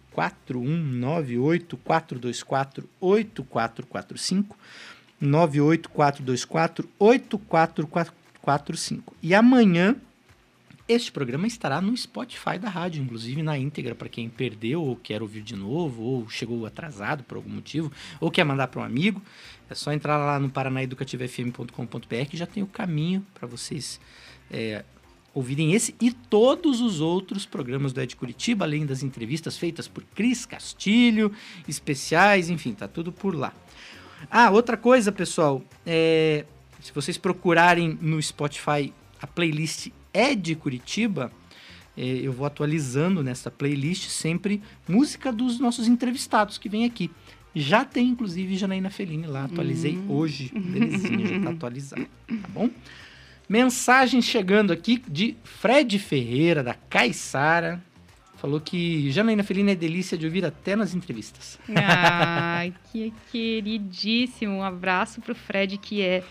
4198-424-8445. 98424-8445. E amanhã este programa estará no Spotify da rádio, inclusive na íntegra, para quem perdeu ou quer ouvir de novo, ou chegou atrasado por algum motivo, ou quer mandar para um amigo. É só entrar lá no paranaeducativofm.com.br que já tem o caminho para vocês é, ouvirem esse e todos os outros programas do Ed Curitiba, além das entrevistas feitas por Cris Castilho, especiais, enfim, tá tudo por lá. Ah, outra coisa, pessoal, é, se vocês procurarem no Spotify a playlist é de Curitiba, é, eu vou atualizando nessa playlist sempre música dos nossos entrevistados que vem aqui. Já tem, inclusive, Janaína Fellini lá, atualizei Hum. hoje, belezinha, já tá atualizado, tá bom? Mensagem chegando aqui de Fred Ferreira, da Caissara. Falou que Janaína Fellini é delícia de ouvir até nas entrevistas. Ai, que queridíssimo. Um abraço pro Fred, que é,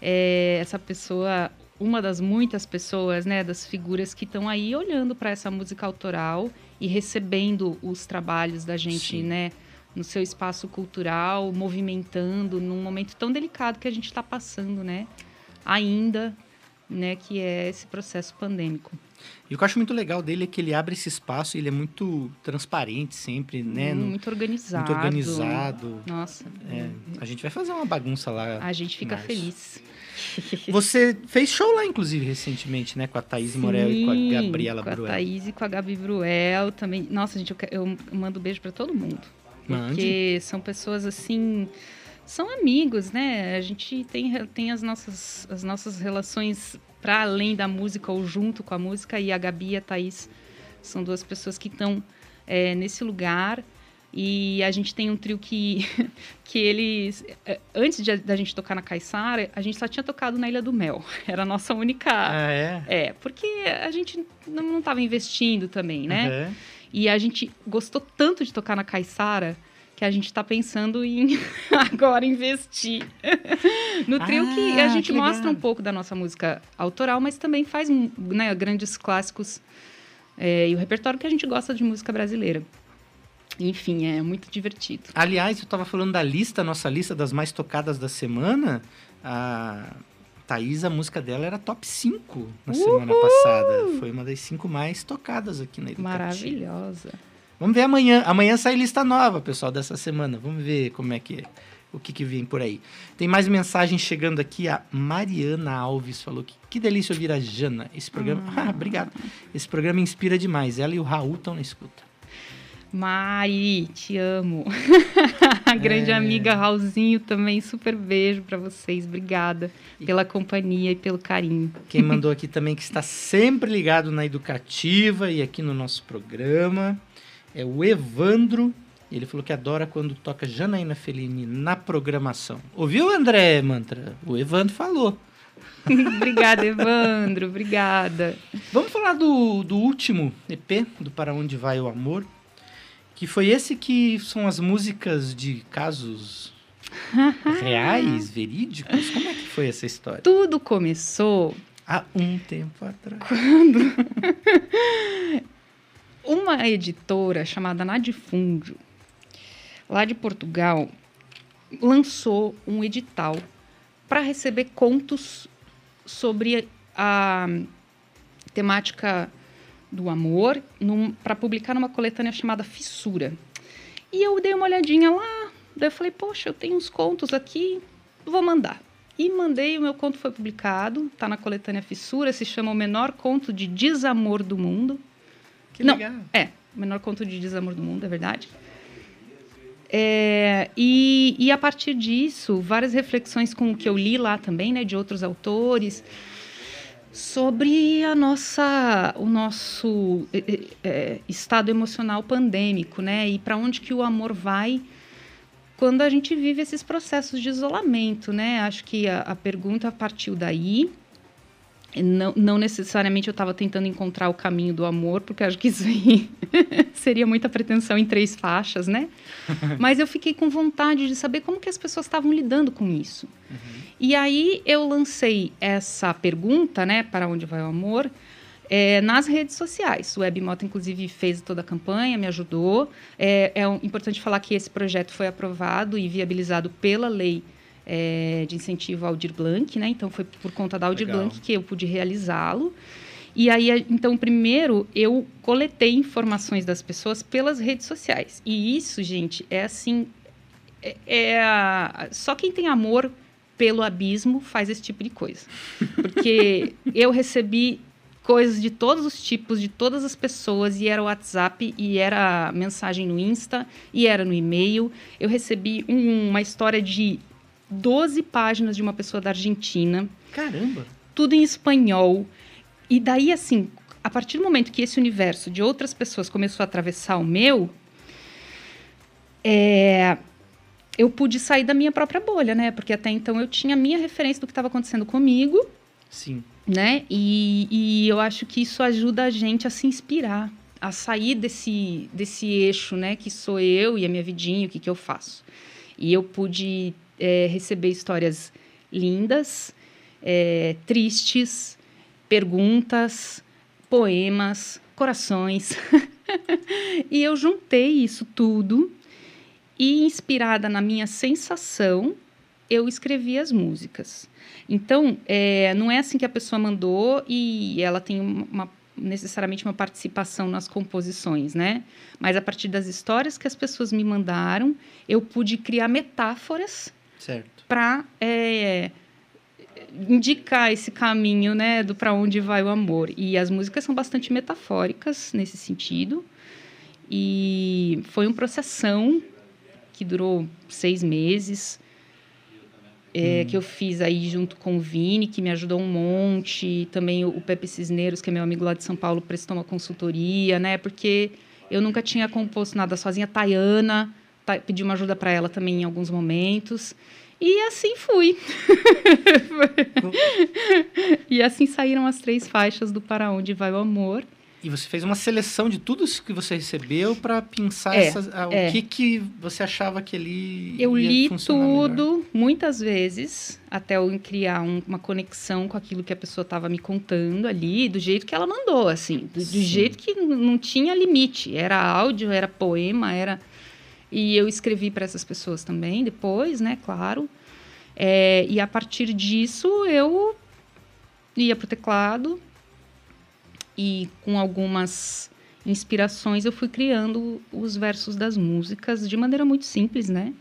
é essa pessoa, uma das muitas pessoas, né, das figuras que estão aí olhando para essa música autoral e recebendo os trabalhos da gente, Sim. né, no seu espaço cultural, movimentando num momento tão delicado que a gente está passando, né, ainda, né, que é esse processo pandêmico. E o que eu acho muito legal dele é que ele abre esse espaço ele é muito transparente sempre, né? Muito organizado. muito organizado. Nossa, É, a gente vai fazer uma bagunça lá. a gente fica feliz. Você fez show lá, inclusive, recentemente, né? Com a Thaís Morel e com a Sim, Gabriela com Bruel. a Thaís e com a Gabi Bruel também. Nossa, gente, eu, eu mando beijo pra todo mundo. Mande. Porque são pessoas assim. São amigos, né? A gente tem, tem as, nossas, as nossas relações para além da música ou junto com a música. E a Gabi e a Thaís são duas pessoas que estão é, nesse lugar. E a gente tem um trio que, que eles. é, Antes da gente tocar na Caiçara, a gente só tinha tocado na Ilha do Mel. Era a nossa única. Ah, é? É, porque a gente não estava investindo também, né? Aham. E a gente gostou tanto de tocar na Caiçara que a gente está pensando em agora investir no trio que Ah, a gente que mostra um pouco da nossa música autoral, mas também faz né, grandes clássicos é, e o repertório que a gente gosta de música brasileira. Enfim, é muito divertido. Aliás, eu tava falando da lista, nossa lista das mais tocadas da semana. A Thaís, a música dela era top 5 na semana passada. Foi uma das cinco mais tocadas aqui na Educativa. Maravilhosa. Vamos ver amanhã. Amanhã sai lista nova, pessoal, dessa semana. Vamos ver como é que é. O que, que vem por aí. Tem mais mensagem chegando aqui. A Mariana Alves falou que que delícia ouvir a Jana. Esse programa. Ah, obrigado. Esse programa inspira demais. Ela e o Raul estão na escuta. Mari, te amo. A grande É. amiga Raulzinho também, super beijo pra vocês. Obrigada pela companhia e pelo carinho. Quem mandou aqui também que está sempre ligado na educativa e aqui no nosso programa é o Evandro. Ele falou que adora quando toca Janaína Fellini na programação. Ouviu, André Mantra? O Evandro falou. obrigada, Evandro. Obrigada. Vamos falar do, do último EP, do Para Onde Vai o Amor, que foi esse que são as músicas de casos reais, verídicos. Como é que foi essa história? Tudo começou Há um tempo atrás. quando uma editora chamada Nadifúndio, lá de Portugal, lançou um edital para receber contos sobre a temática do amor para publicar numa coletânea chamada Fissura. E eu dei uma olhadinha lá, daí eu falei, poxa, eu tenho uns contos aqui, vou mandar. E mandei, o meu conto foi publicado, está na coletânea Fissura, se chama O Menor Conto de Desamor do Mundo. Que Não, legal. É, O Menor Conto de Desamor do Mundo, é verdade. É, e, e a partir disso, várias reflexões com o que eu li lá também, né, de outros autores, sobre a nossa, o nosso é, estado emocional pandêmico, né, e para onde que o amor vai quando a gente vive esses processos de isolamento, né? Acho que a, a pergunta partiu daí. Não, não necessariamente eu estava tentando encontrar o caminho do amor, porque acho que isso aí seria muita pretensão em três faixas, né? Mas eu fiquei com vontade de saber como que as pessoas estavam lidando com isso. Uhum. E aí eu lancei essa pergunta, né? Para onde vai o amor? é, nas redes sociais. O Webmoto, inclusive, fez toda a campanha, me ajudou. É, é importante falar que esse projeto foi aprovado e viabilizado pela lei é, de incentivo ao Aldir Blanc, né? Então, foi por conta da Aldir Legal. Blanc que eu pude realizá-lo. E aí, então, primeiro, eu coletei informações das pessoas pelas redes sociais. E isso, gente, é assim... É, é só quem tem amor pelo abismo faz esse tipo de coisa. Porque eu recebi coisas de todos os tipos, de todas as pessoas, e era o WhatsApp, e era mensagem no Insta, e era no e-mail. Eu recebi um, uma história de 12 páginas de uma pessoa da Argentina. Caramba! Tudo em espanhol. E daí, assim, a partir do momento que esse universo de outras pessoas começou a atravessar o meu, é, eu pude sair da minha própria bolha, né? Porque até então eu tinha a minha referência do que estava acontecendo comigo. Sim né? E, e eu acho que isso ajuda a gente a se inspirar, a sair desse, desse eixo, né? Que sou eu e a minha vidinha, o que, que eu faço. E eu pude é, receber histórias lindas, é, tristes, perguntas, poemas, corações. e eu juntei isso tudo e, inspirada na minha sensação, eu escrevi as músicas. Então, é, não é assim que a pessoa mandou e ela tem uma, necessariamente uma participação nas composições, né? Mas a partir das histórias que as pessoas me mandaram, eu pude criar metáforas para é, indicar esse caminho, né, do para onde vai o amor. E as músicas são bastante metafóricas nesse sentido. E foi um processão que durou seis meses é, hum. que eu fiz aí junto com o Vini, que me ajudou um monte, também o, Pepe Cisneiros, que é meu amigo lá de São Paulo, prestou uma consultoria, né? Porque eu nunca tinha composto nada sozinha. Tayana pedi uma ajuda para ela também em alguns momentos. E assim fui. e assim saíram as três faixas do Para Onde Vai o Amor. E você fez uma seleção de tudo isso que você recebeu para pensar é, essas, ah, é. o que, que você achava que ele Eu li tudo, melhor. muitas vezes, até eu criar um, uma conexão com aquilo que a pessoa estava me contando ali, do jeito que ela mandou, assim, do, do jeito que não tinha limite. Era áudio, era poema, era. E eu escrevi para essas pessoas também, depois, né, claro. É, e a partir disso eu ia pro teclado, e com algumas inspirações eu fui criando os versos das músicas de maneira muito simples, né?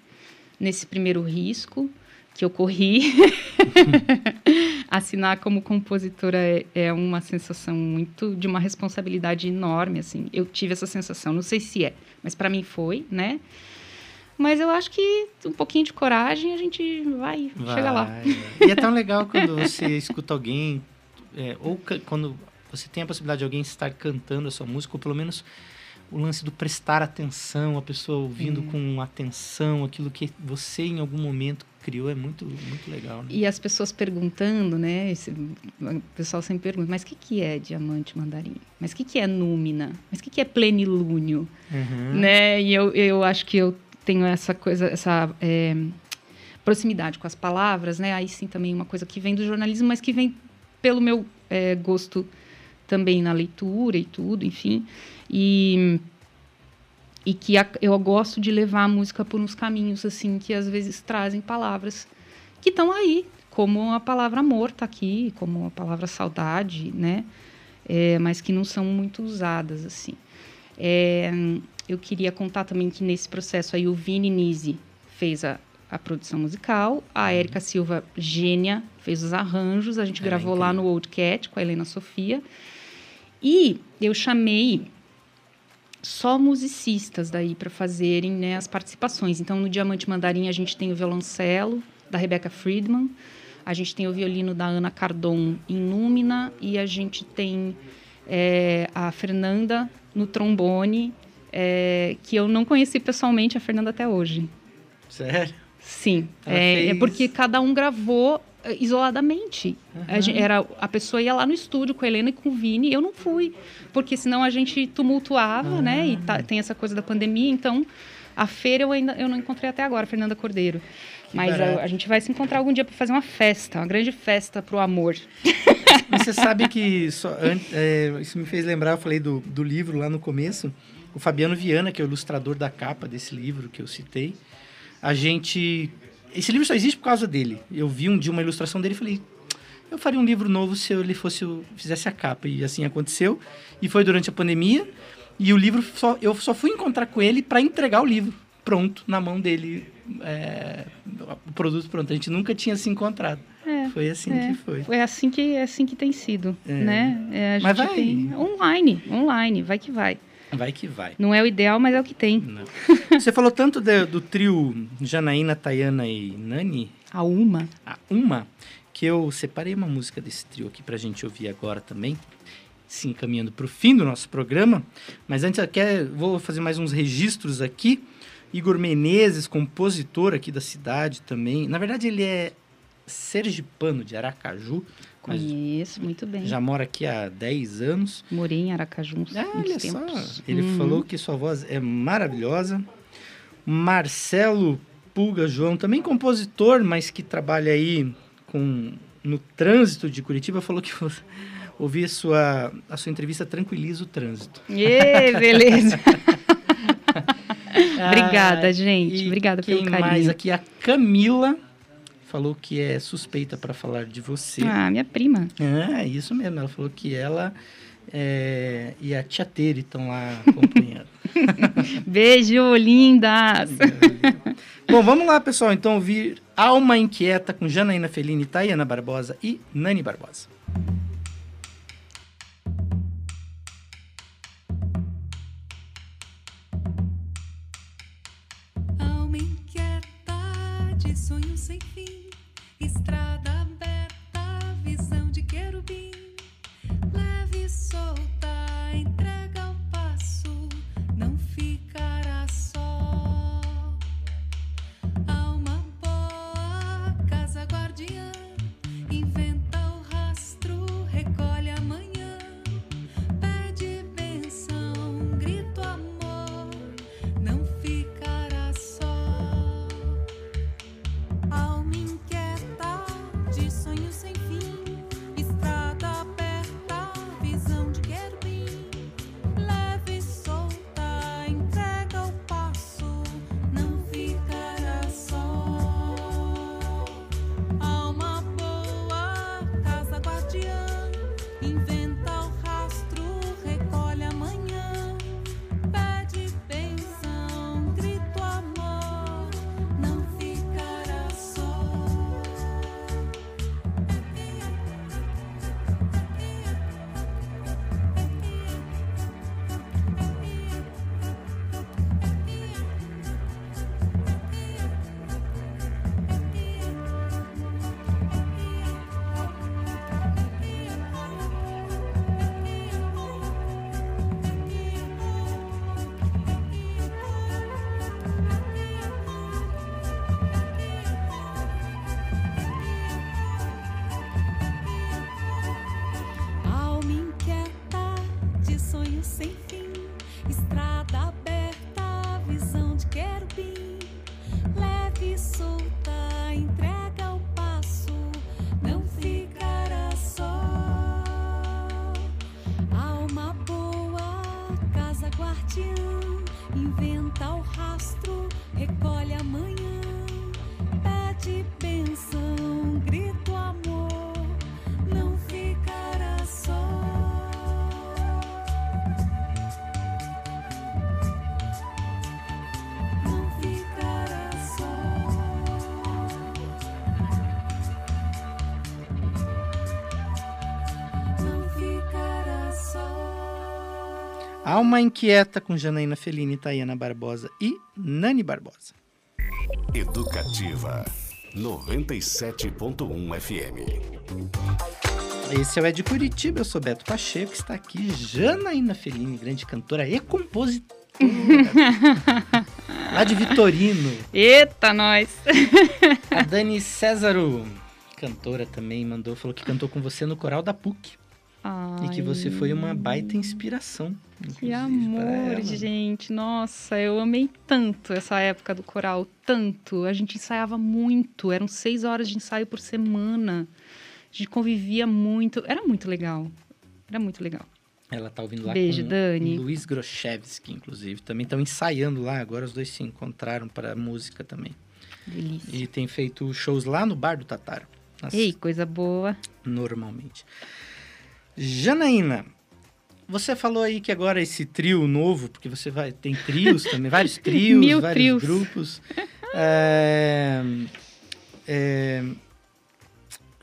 Nesse primeiro risco que eu corri, assinar como compositora é, é, uma sensação muito de uma responsabilidade enorme, assim. Eu tive essa sensação, não sei se é, mas para mim foi, né? Mas eu acho que um pouquinho de coragem a gente vai, vai chegar lá. E é tão legal quando você escuta alguém, é, ou quando você tem a possibilidade de alguém estar cantando a sua música, ou pelo menos o lance do prestar atenção, a pessoa ouvindo hum. com atenção aquilo que você em algum momento criou é muito muito legal. Né? E as pessoas perguntando, né? Esse, o pessoal sempre pergunta, mas o que, que é diamante mandarim? Mas o que, que é númina? Mas o que, que é plenilúnio? Uhum. Né? E eu, eu acho que eu tenho essa coisa, essa é, proximidade com as palavras, né? Aí sim também uma coisa que vem do jornalismo, mas que vem pelo meu é, gosto também na leitura e tudo, enfim. E, e que a, eu gosto de levar a música por uns caminhos, assim, que às vezes trazem palavras que estão aí, como a palavra amor está aqui, como a palavra saudade, né? é, mas que não são muito usadas assim. É, eu queria contar também que nesse processo aí o Vini Nisi fez a, a produção musical, a Érica Silva, gênia, fez os arranjos, a gente É, gravou lá incrível. no Old Cat com a Helena Sofia. E eu chamei só musicistas daí para fazerem né, as participações. Então, no Diamante Mandarim, a gente tem o violoncelo da Rebecca Friedman, a gente tem o violino da Ana Cardon em Númina e a gente tem é, a Fernanda no trombone, é, que eu não conheci pessoalmente a Fernanda até hoje. Sério? Sim, é, é porque cada um gravou isoladamente. A, gen- era, a pessoa ia lá no estúdio com a Helena e com o Vini, eu não fui, porque senão a gente tumultuava, né? E tá- tem essa coisa da pandemia, então a feira eu ainda eu não encontrei até agora, Fernanda Cordeiro. Mas a, a gente vai se encontrar algum dia para fazer uma festa, uma grande festa pro amor. Mas você sabe que só, é, isso me fez lembrar, eu falei do, do livro lá no começo. O Fabiano Viana, que é o ilustrador da capa desse livro que eu citei, a gente. Esse livro só existe por causa dele. Eu vi um dia uma ilustração dele e falei. Eu faria um livro novo se ele fosse fizesse a capa. E assim aconteceu. E foi durante a pandemia. E o livro só, eu só fui encontrar com ele para entregar o livro pronto na mão dele. é, o produto pronto. A gente nunca tinha se encontrado. É, Foi assim é. que foi. É assim que, é assim que tem sido, É. né? Mas vai. tem online, online, vai que vai. Vai que vai. Não é o ideal, mas é o que tem. Não. Você falou tanto de- do trio Janaína, Tayana e Nani, A uma. a uma, que eu separei uma música desse trio aqui pra gente ouvir agora também, se encaminhando pro fim do nosso programa. Mas antes eu quero, vou fazer mais uns registros aqui. Igor Menezes, compositor aqui da cidade também. Na verdade, ele é sergipano de Aracaju, Conheço muito bem. já mora aqui há 10 anos. Morei em Aracaju uns, Ah, uns olha tempos. só, ele Uhum. falou que sua voz é maravilhosa. Marcelo Pulga João, também compositor, mas que trabalha aí com no trânsito de Curitiba, falou que ouvir a sua, a sua entrevista tranquiliza o trânsito. Ê, beleza. Obrigada, Ah, gente. e Obrigada pelo carinho. mais aqui? A Camila falou que é suspeita para falar de você. Ah, minha prima. Ah, isso mesmo. Ela falou que ela é, e a Tia Tere estão lá acompanhando. Beijo, lindas. Bom, vamos lá, pessoal. Então, ouvir Alma Inquieta com Janaína Fellini, Tayana Barbosa e Nani Barbosa. Alma Inquieta com Janaína Felini, Tayana Barbosa e Nani Barbosa. Educativa 97.1 FM. Esse é o Ed Curitiba, eu sou Beto Pacheco, está aqui Janaína Felini, grande cantora e compositora. lá de Vitorino. Eita, nós! A Dani Césaro, cantora também, mandou, falou que cantou com você no coral da PUC. Ai, E que você foi uma baita inspiração. Que amor, gente. Nossa, eu amei tanto essa época do coral, tanto. A gente ensaiava muito, eram seis horas de ensaio por semana. A gente convivia muito, era muito legal. Era muito legal. Ela tá ouvindo lá Beijo, com Dani. Luiz Grochevski, inclusive. Também estão ensaiando lá, agora os dois se encontraram para música também. Delícia. E tem feito shows lá no Bar do Tataro. nas- Ei, coisa boa. Normalmente. Janaína, você falou aí que agora esse trio novo, porque você vai tem trios também, vários trios, Mil vários trios. grupos. é, é,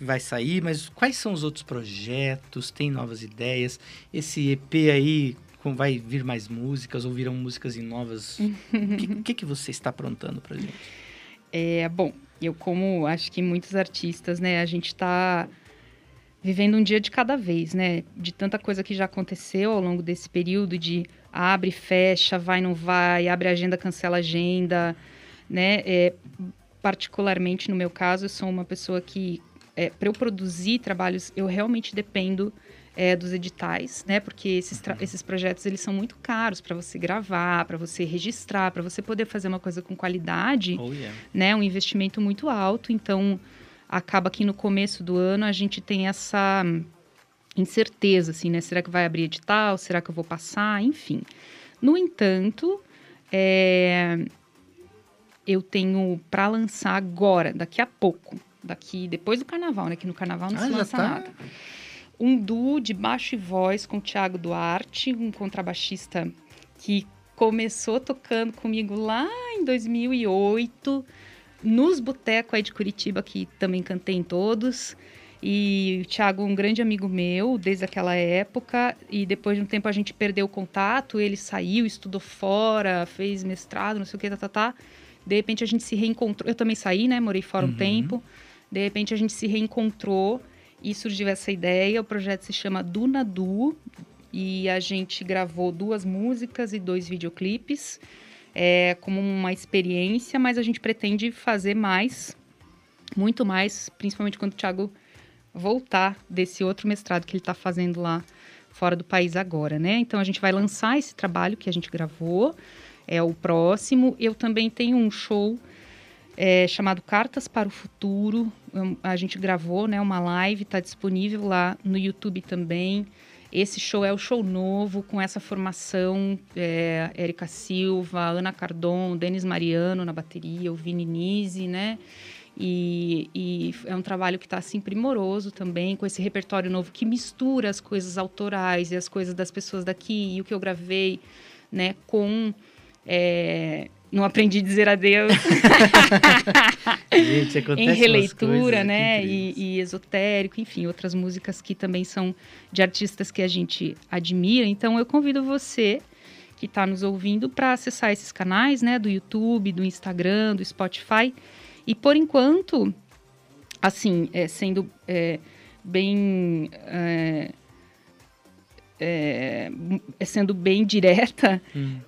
vai sair, mas quais são os outros projetos? Tem novas ideias? Esse EP aí vai vir mais músicas ou virão músicas em novas? O que, que, que você está aprontando pra gente? É, bom, eu como acho que muitos artistas, né, a gente está vivendo um dia de cada vez, né? De tanta coisa que já aconteceu ao longo desse período de abre, fecha, vai, não vai, abre agenda, cancela agenda, né? É, particularmente no meu caso, eu sou uma pessoa que é, para eu produzir trabalhos, eu realmente dependo é, dos editais, né? Porque esses, esses projetos eles são muito caros para você gravar, para você registrar, para você poder fazer uma coisa com qualidade Oh, yeah. né, um investimento muito alto, então acaba que no começo do ano a gente tem essa incerteza, assim, né? Será que vai abrir edital? Será que eu vou passar? Enfim. No entanto, é, eu tenho para lançar agora, daqui a pouco, daqui depois do carnaval, né? Que no carnaval não Ah, se lança tá? nada. Um duo de baixo e voz com o Thiago Duarte, um contrabaixista que começou tocando comigo lá em 2008, nos botecos aí de Curitiba, que também cantei em todos. E o Thiago, um grande amigo meu desde aquela época, e depois de um tempo a gente perdeu o contato, ele saiu, estudou fora, fez mestrado, não sei o que, tá, tá, tá. De repente a gente se reencontrou. Eu também saí, né? Morei fora um Uhum. tempo. De repente a gente se reencontrou e surgiu essa ideia. O projeto se chama Duna Du e a gente gravou duas músicas e dois videoclipes é, como uma experiência, mas a gente pretende fazer mais, muito mais, principalmente quando o Thiago voltar desse outro mestrado que ele está fazendo lá fora do país agora, né? Então a gente vai lançar esse trabalho que a gente gravou, é o próximo. Eu também tenho um show é, chamado Cartas para o Futuro. A gente gravou, né, uma live, está disponível lá no YouTube também. Esse show é o show novo, com essa formação, é, Érica Silva, Ana Cardon, Denis Mariano na bateria, o Vini Nise, né? E, e é um trabalho que está assim primoroso também, com esse repertório novo que mistura as coisas autorais e as coisas das pessoas daqui e o que eu gravei, né, com é, não aprendi a dizer adeus Gente, acontece em releitura, coisas né? E, e esotérico, enfim, outras músicas que também são de artistas que a gente admira. Então eu convido você que está nos ouvindo para acessar esses canais, né? Do YouTube, do Instagram, do Spotify. E por enquanto, assim, é, sendo é, bem. É, é, sendo bem direta, Hum.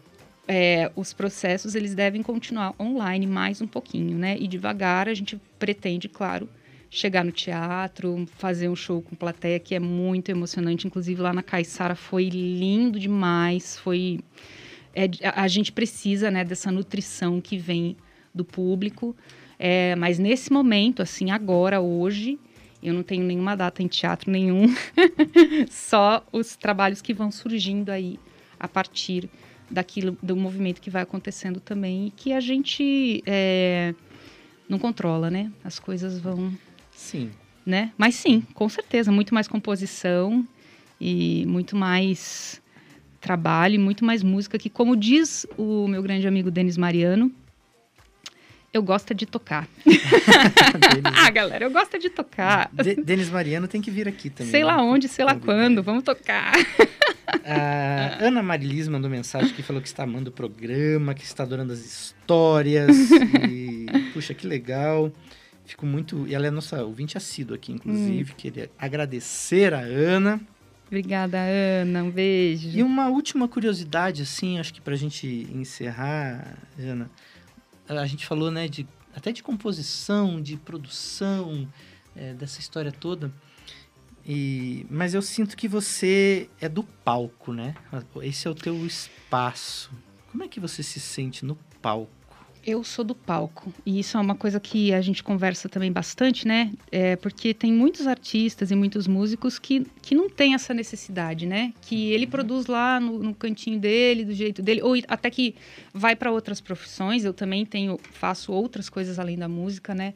É, os processos eles devem continuar online mais um pouquinho, né? E devagar a gente pretende, claro, chegar no teatro, fazer um show com plateia que é muito emocionante. Inclusive lá na Caiçara foi lindo demais. Foi é, a gente precisa, né, dessa nutrição que vem do público. É, mas nesse momento, assim, agora, hoje, eu não tenho nenhuma data em teatro nenhum. Só os trabalhos que vão surgindo aí a partir daquilo, do movimento que vai acontecendo também e que a gente é, não controla, né? As coisas vão, Sim. né? Mas sim, com certeza, muito mais composição e muito mais trabalho e muito mais música que, como diz o meu grande amigo Denis Mariano, eu gosto de tocar. ah, galera, eu gosto de tocar. De- Denis Mariano tem que vir aqui também. Sei lá né? onde, sei lá quando, vamos tocar. A Ana Marilis mandou mensagem que falou que está amando o programa, que está adorando as histórias. e, puxa, que legal. Fico muito. E ela é nossa ouvinte assídua aqui, inclusive. Hum. Queria agradecer a Ana. Obrigada, Ana. Um beijo. E uma última curiosidade, assim, acho que pra gente encerrar, Ana. A gente falou, né, de, até de composição, de produção, é, dessa história toda. E, mas eu sinto que você é do palco, né? Esse é o teu espaço. Como é que você se sente no palco? Eu sou do palco e isso é uma coisa que a gente conversa também bastante, né? É porque tem muitos artistas e muitos músicos que, que não têm essa necessidade, né? Que ele produz lá no, no cantinho dele, do jeito dele, ou até que vai para outras profissões. Eu também tenho, faço outras coisas além da música, né?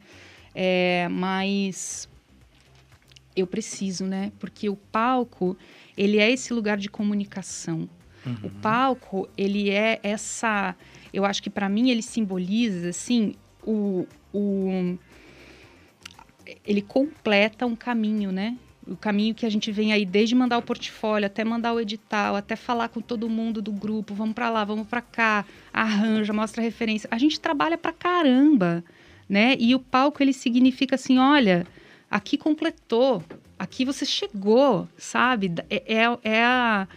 É, mas eu preciso, né? Porque o palco, ele é esse lugar de comunicação. Uhum. O palco, ele é essa... Eu acho que para mim ele simboliza, assim, o, o... Ele completa um caminho, né? o caminho que a gente vem aí desde mandar o portfólio até mandar o edital, até falar com todo mundo do grupo, vamos para lá, vamos para cá, arranja, mostra referência. A gente trabalha para caramba, né? E o palco ele significa assim, olha, aqui completou, aqui você chegou, sabe? É, é, é a,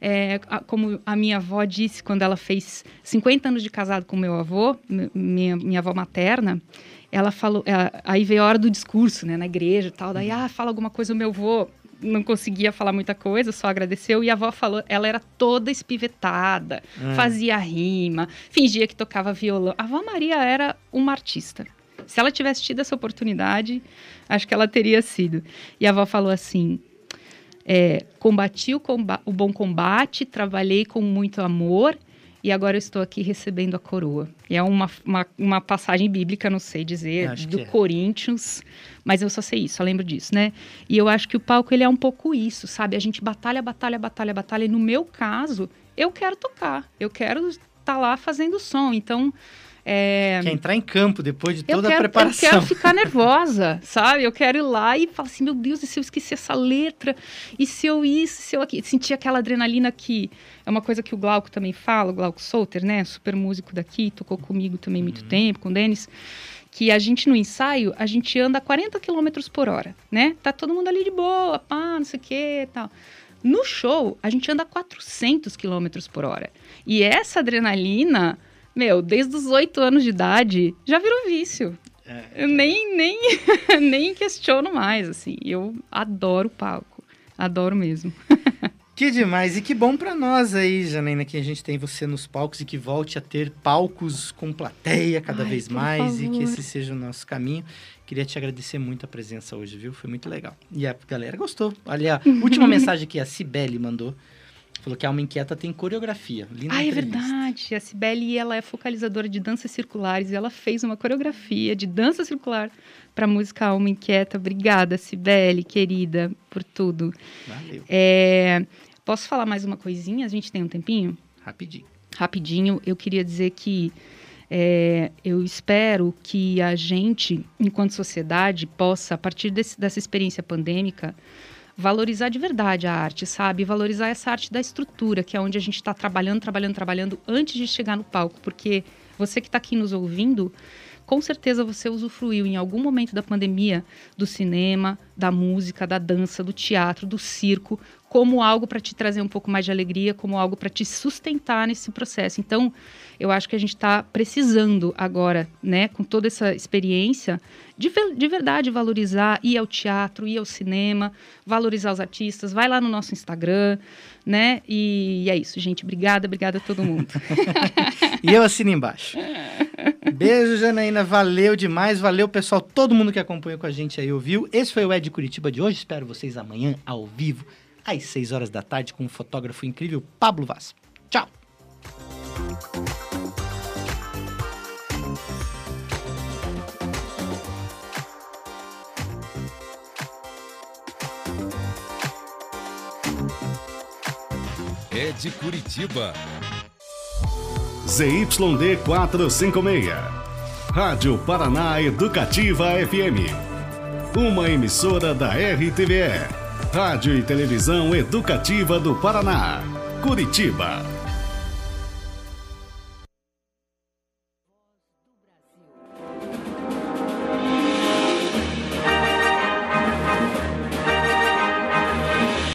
é, a, como a minha avó disse quando ela fez 50 anos de casado com meu avô, minha, minha avó materna, ela falou, ela, é, aí veio a hora do discurso, né, na igreja e tal, daí, ah, fala alguma coisa, o meu avô não conseguia falar muita coisa, só agradeceu. E a avó falou, ela era toda espivetada, hum. fazia rima, fingia que tocava violão. A avó Maria era uma artista. Se ela tivesse tido essa oportunidade, acho que ela teria sido. E a avó falou assim: é, combati o, comba o bom combate, trabalhei com muito amor e agora eu estou aqui recebendo a coroa. E é uma, uma, uma passagem bíblica, não sei dizer, do é. Coríntios, mas eu só sei isso, eu lembro disso, né? E eu acho que o palco ele é um pouco isso, sabe? A gente batalha, batalha, batalha, batalha. E no meu caso, eu quero tocar, eu quero estar tá lá fazendo som. Então, é... Quer entrar em campo depois de toda quero, a preparação. Eu quero ficar nervosa, sabe? Eu quero ir lá e falar assim, meu Deus, e se eu esquecer essa letra? E se eu isso, se eu aqui? Sentir aquela adrenalina que é uma coisa que o Glauco também fala, o Glauco Souter, né? Super músico daqui, tocou comigo também muito uhum. tempo, com o Denis. Que a gente no ensaio, a gente anda a 40 km por hora, né? Tá todo mundo ali de boa, pá, não sei o que tal. No show, a gente anda a 400 km por hora. E essa adrenalina meu, desde os oito anos de idade, já virou vício. É. Eu nem, nem, nem questiono mais, assim. Eu adoro palco. Adoro mesmo. Que demais. E que bom para nós aí, Janaína, que a gente tem você nos palcos e que volte a ter palcos com plateia cada Ai, vez mais favor. e que esse seja o nosso caminho. Queria te agradecer muito a presença hoje, viu? Foi muito legal. E a galera gostou. Olha, a última mensagem que a Cibele mandou Falou que a Alma Inquieta tem coreografia. Linda ah, é verdade. A Cibele, ela é focalizadora de danças circulares e ela fez uma coreografia de dança circular para a música Alma Inquieta. Obrigada, Cibele, querida, por tudo. Valeu. É, posso falar mais uma coisinha? A gente tem um tempinho? Rapidinho. Rapidinho. Eu queria dizer que é, eu espero que a gente, enquanto sociedade, possa, a partir desse, dessa experiência pandêmica, valorizar de verdade a arte, sabe? Valorizar essa arte da estrutura, que é onde a gente está trabalhando, trabalhando, trabalhando antes de chegar no palco, porque você que está aqui nos ouvindo, com certeza você usufruiu em algum momento da pandemia do cinema, da música, da dança, do teatro, do circo, como algo para te trazer um pouco mais de alegria, como algo para te sustentar nesse processo. Então, eu acho que a gente está precisando agora, né, com toda essa experiência, de, de verdade valorizar, ir ao teatro, ir ao cinema, valorizar os artistas. Vai lá no nosso Instagram, né? E, e é isso, gente. Obrigada, obrigada a todo mundo. e eu assino embaixo. Beijo, Janaína. Valeu demais. Valeu, pessoal. Todo mundo que acompanhou com a gente aí ouviu. Esse foi o Ed Curitiba de hoje. Espero vocês amanhã, ao vivo, às 6 horas da tarde, com um fotógrafo incrível, Pablo Vaz. Tchau. É de Curitiba. ZYD 456. Rádio Paraná Educativa FM. Uma emissora da RTVE. Rádio e Televisão Educativa do Paraná. Curitiba.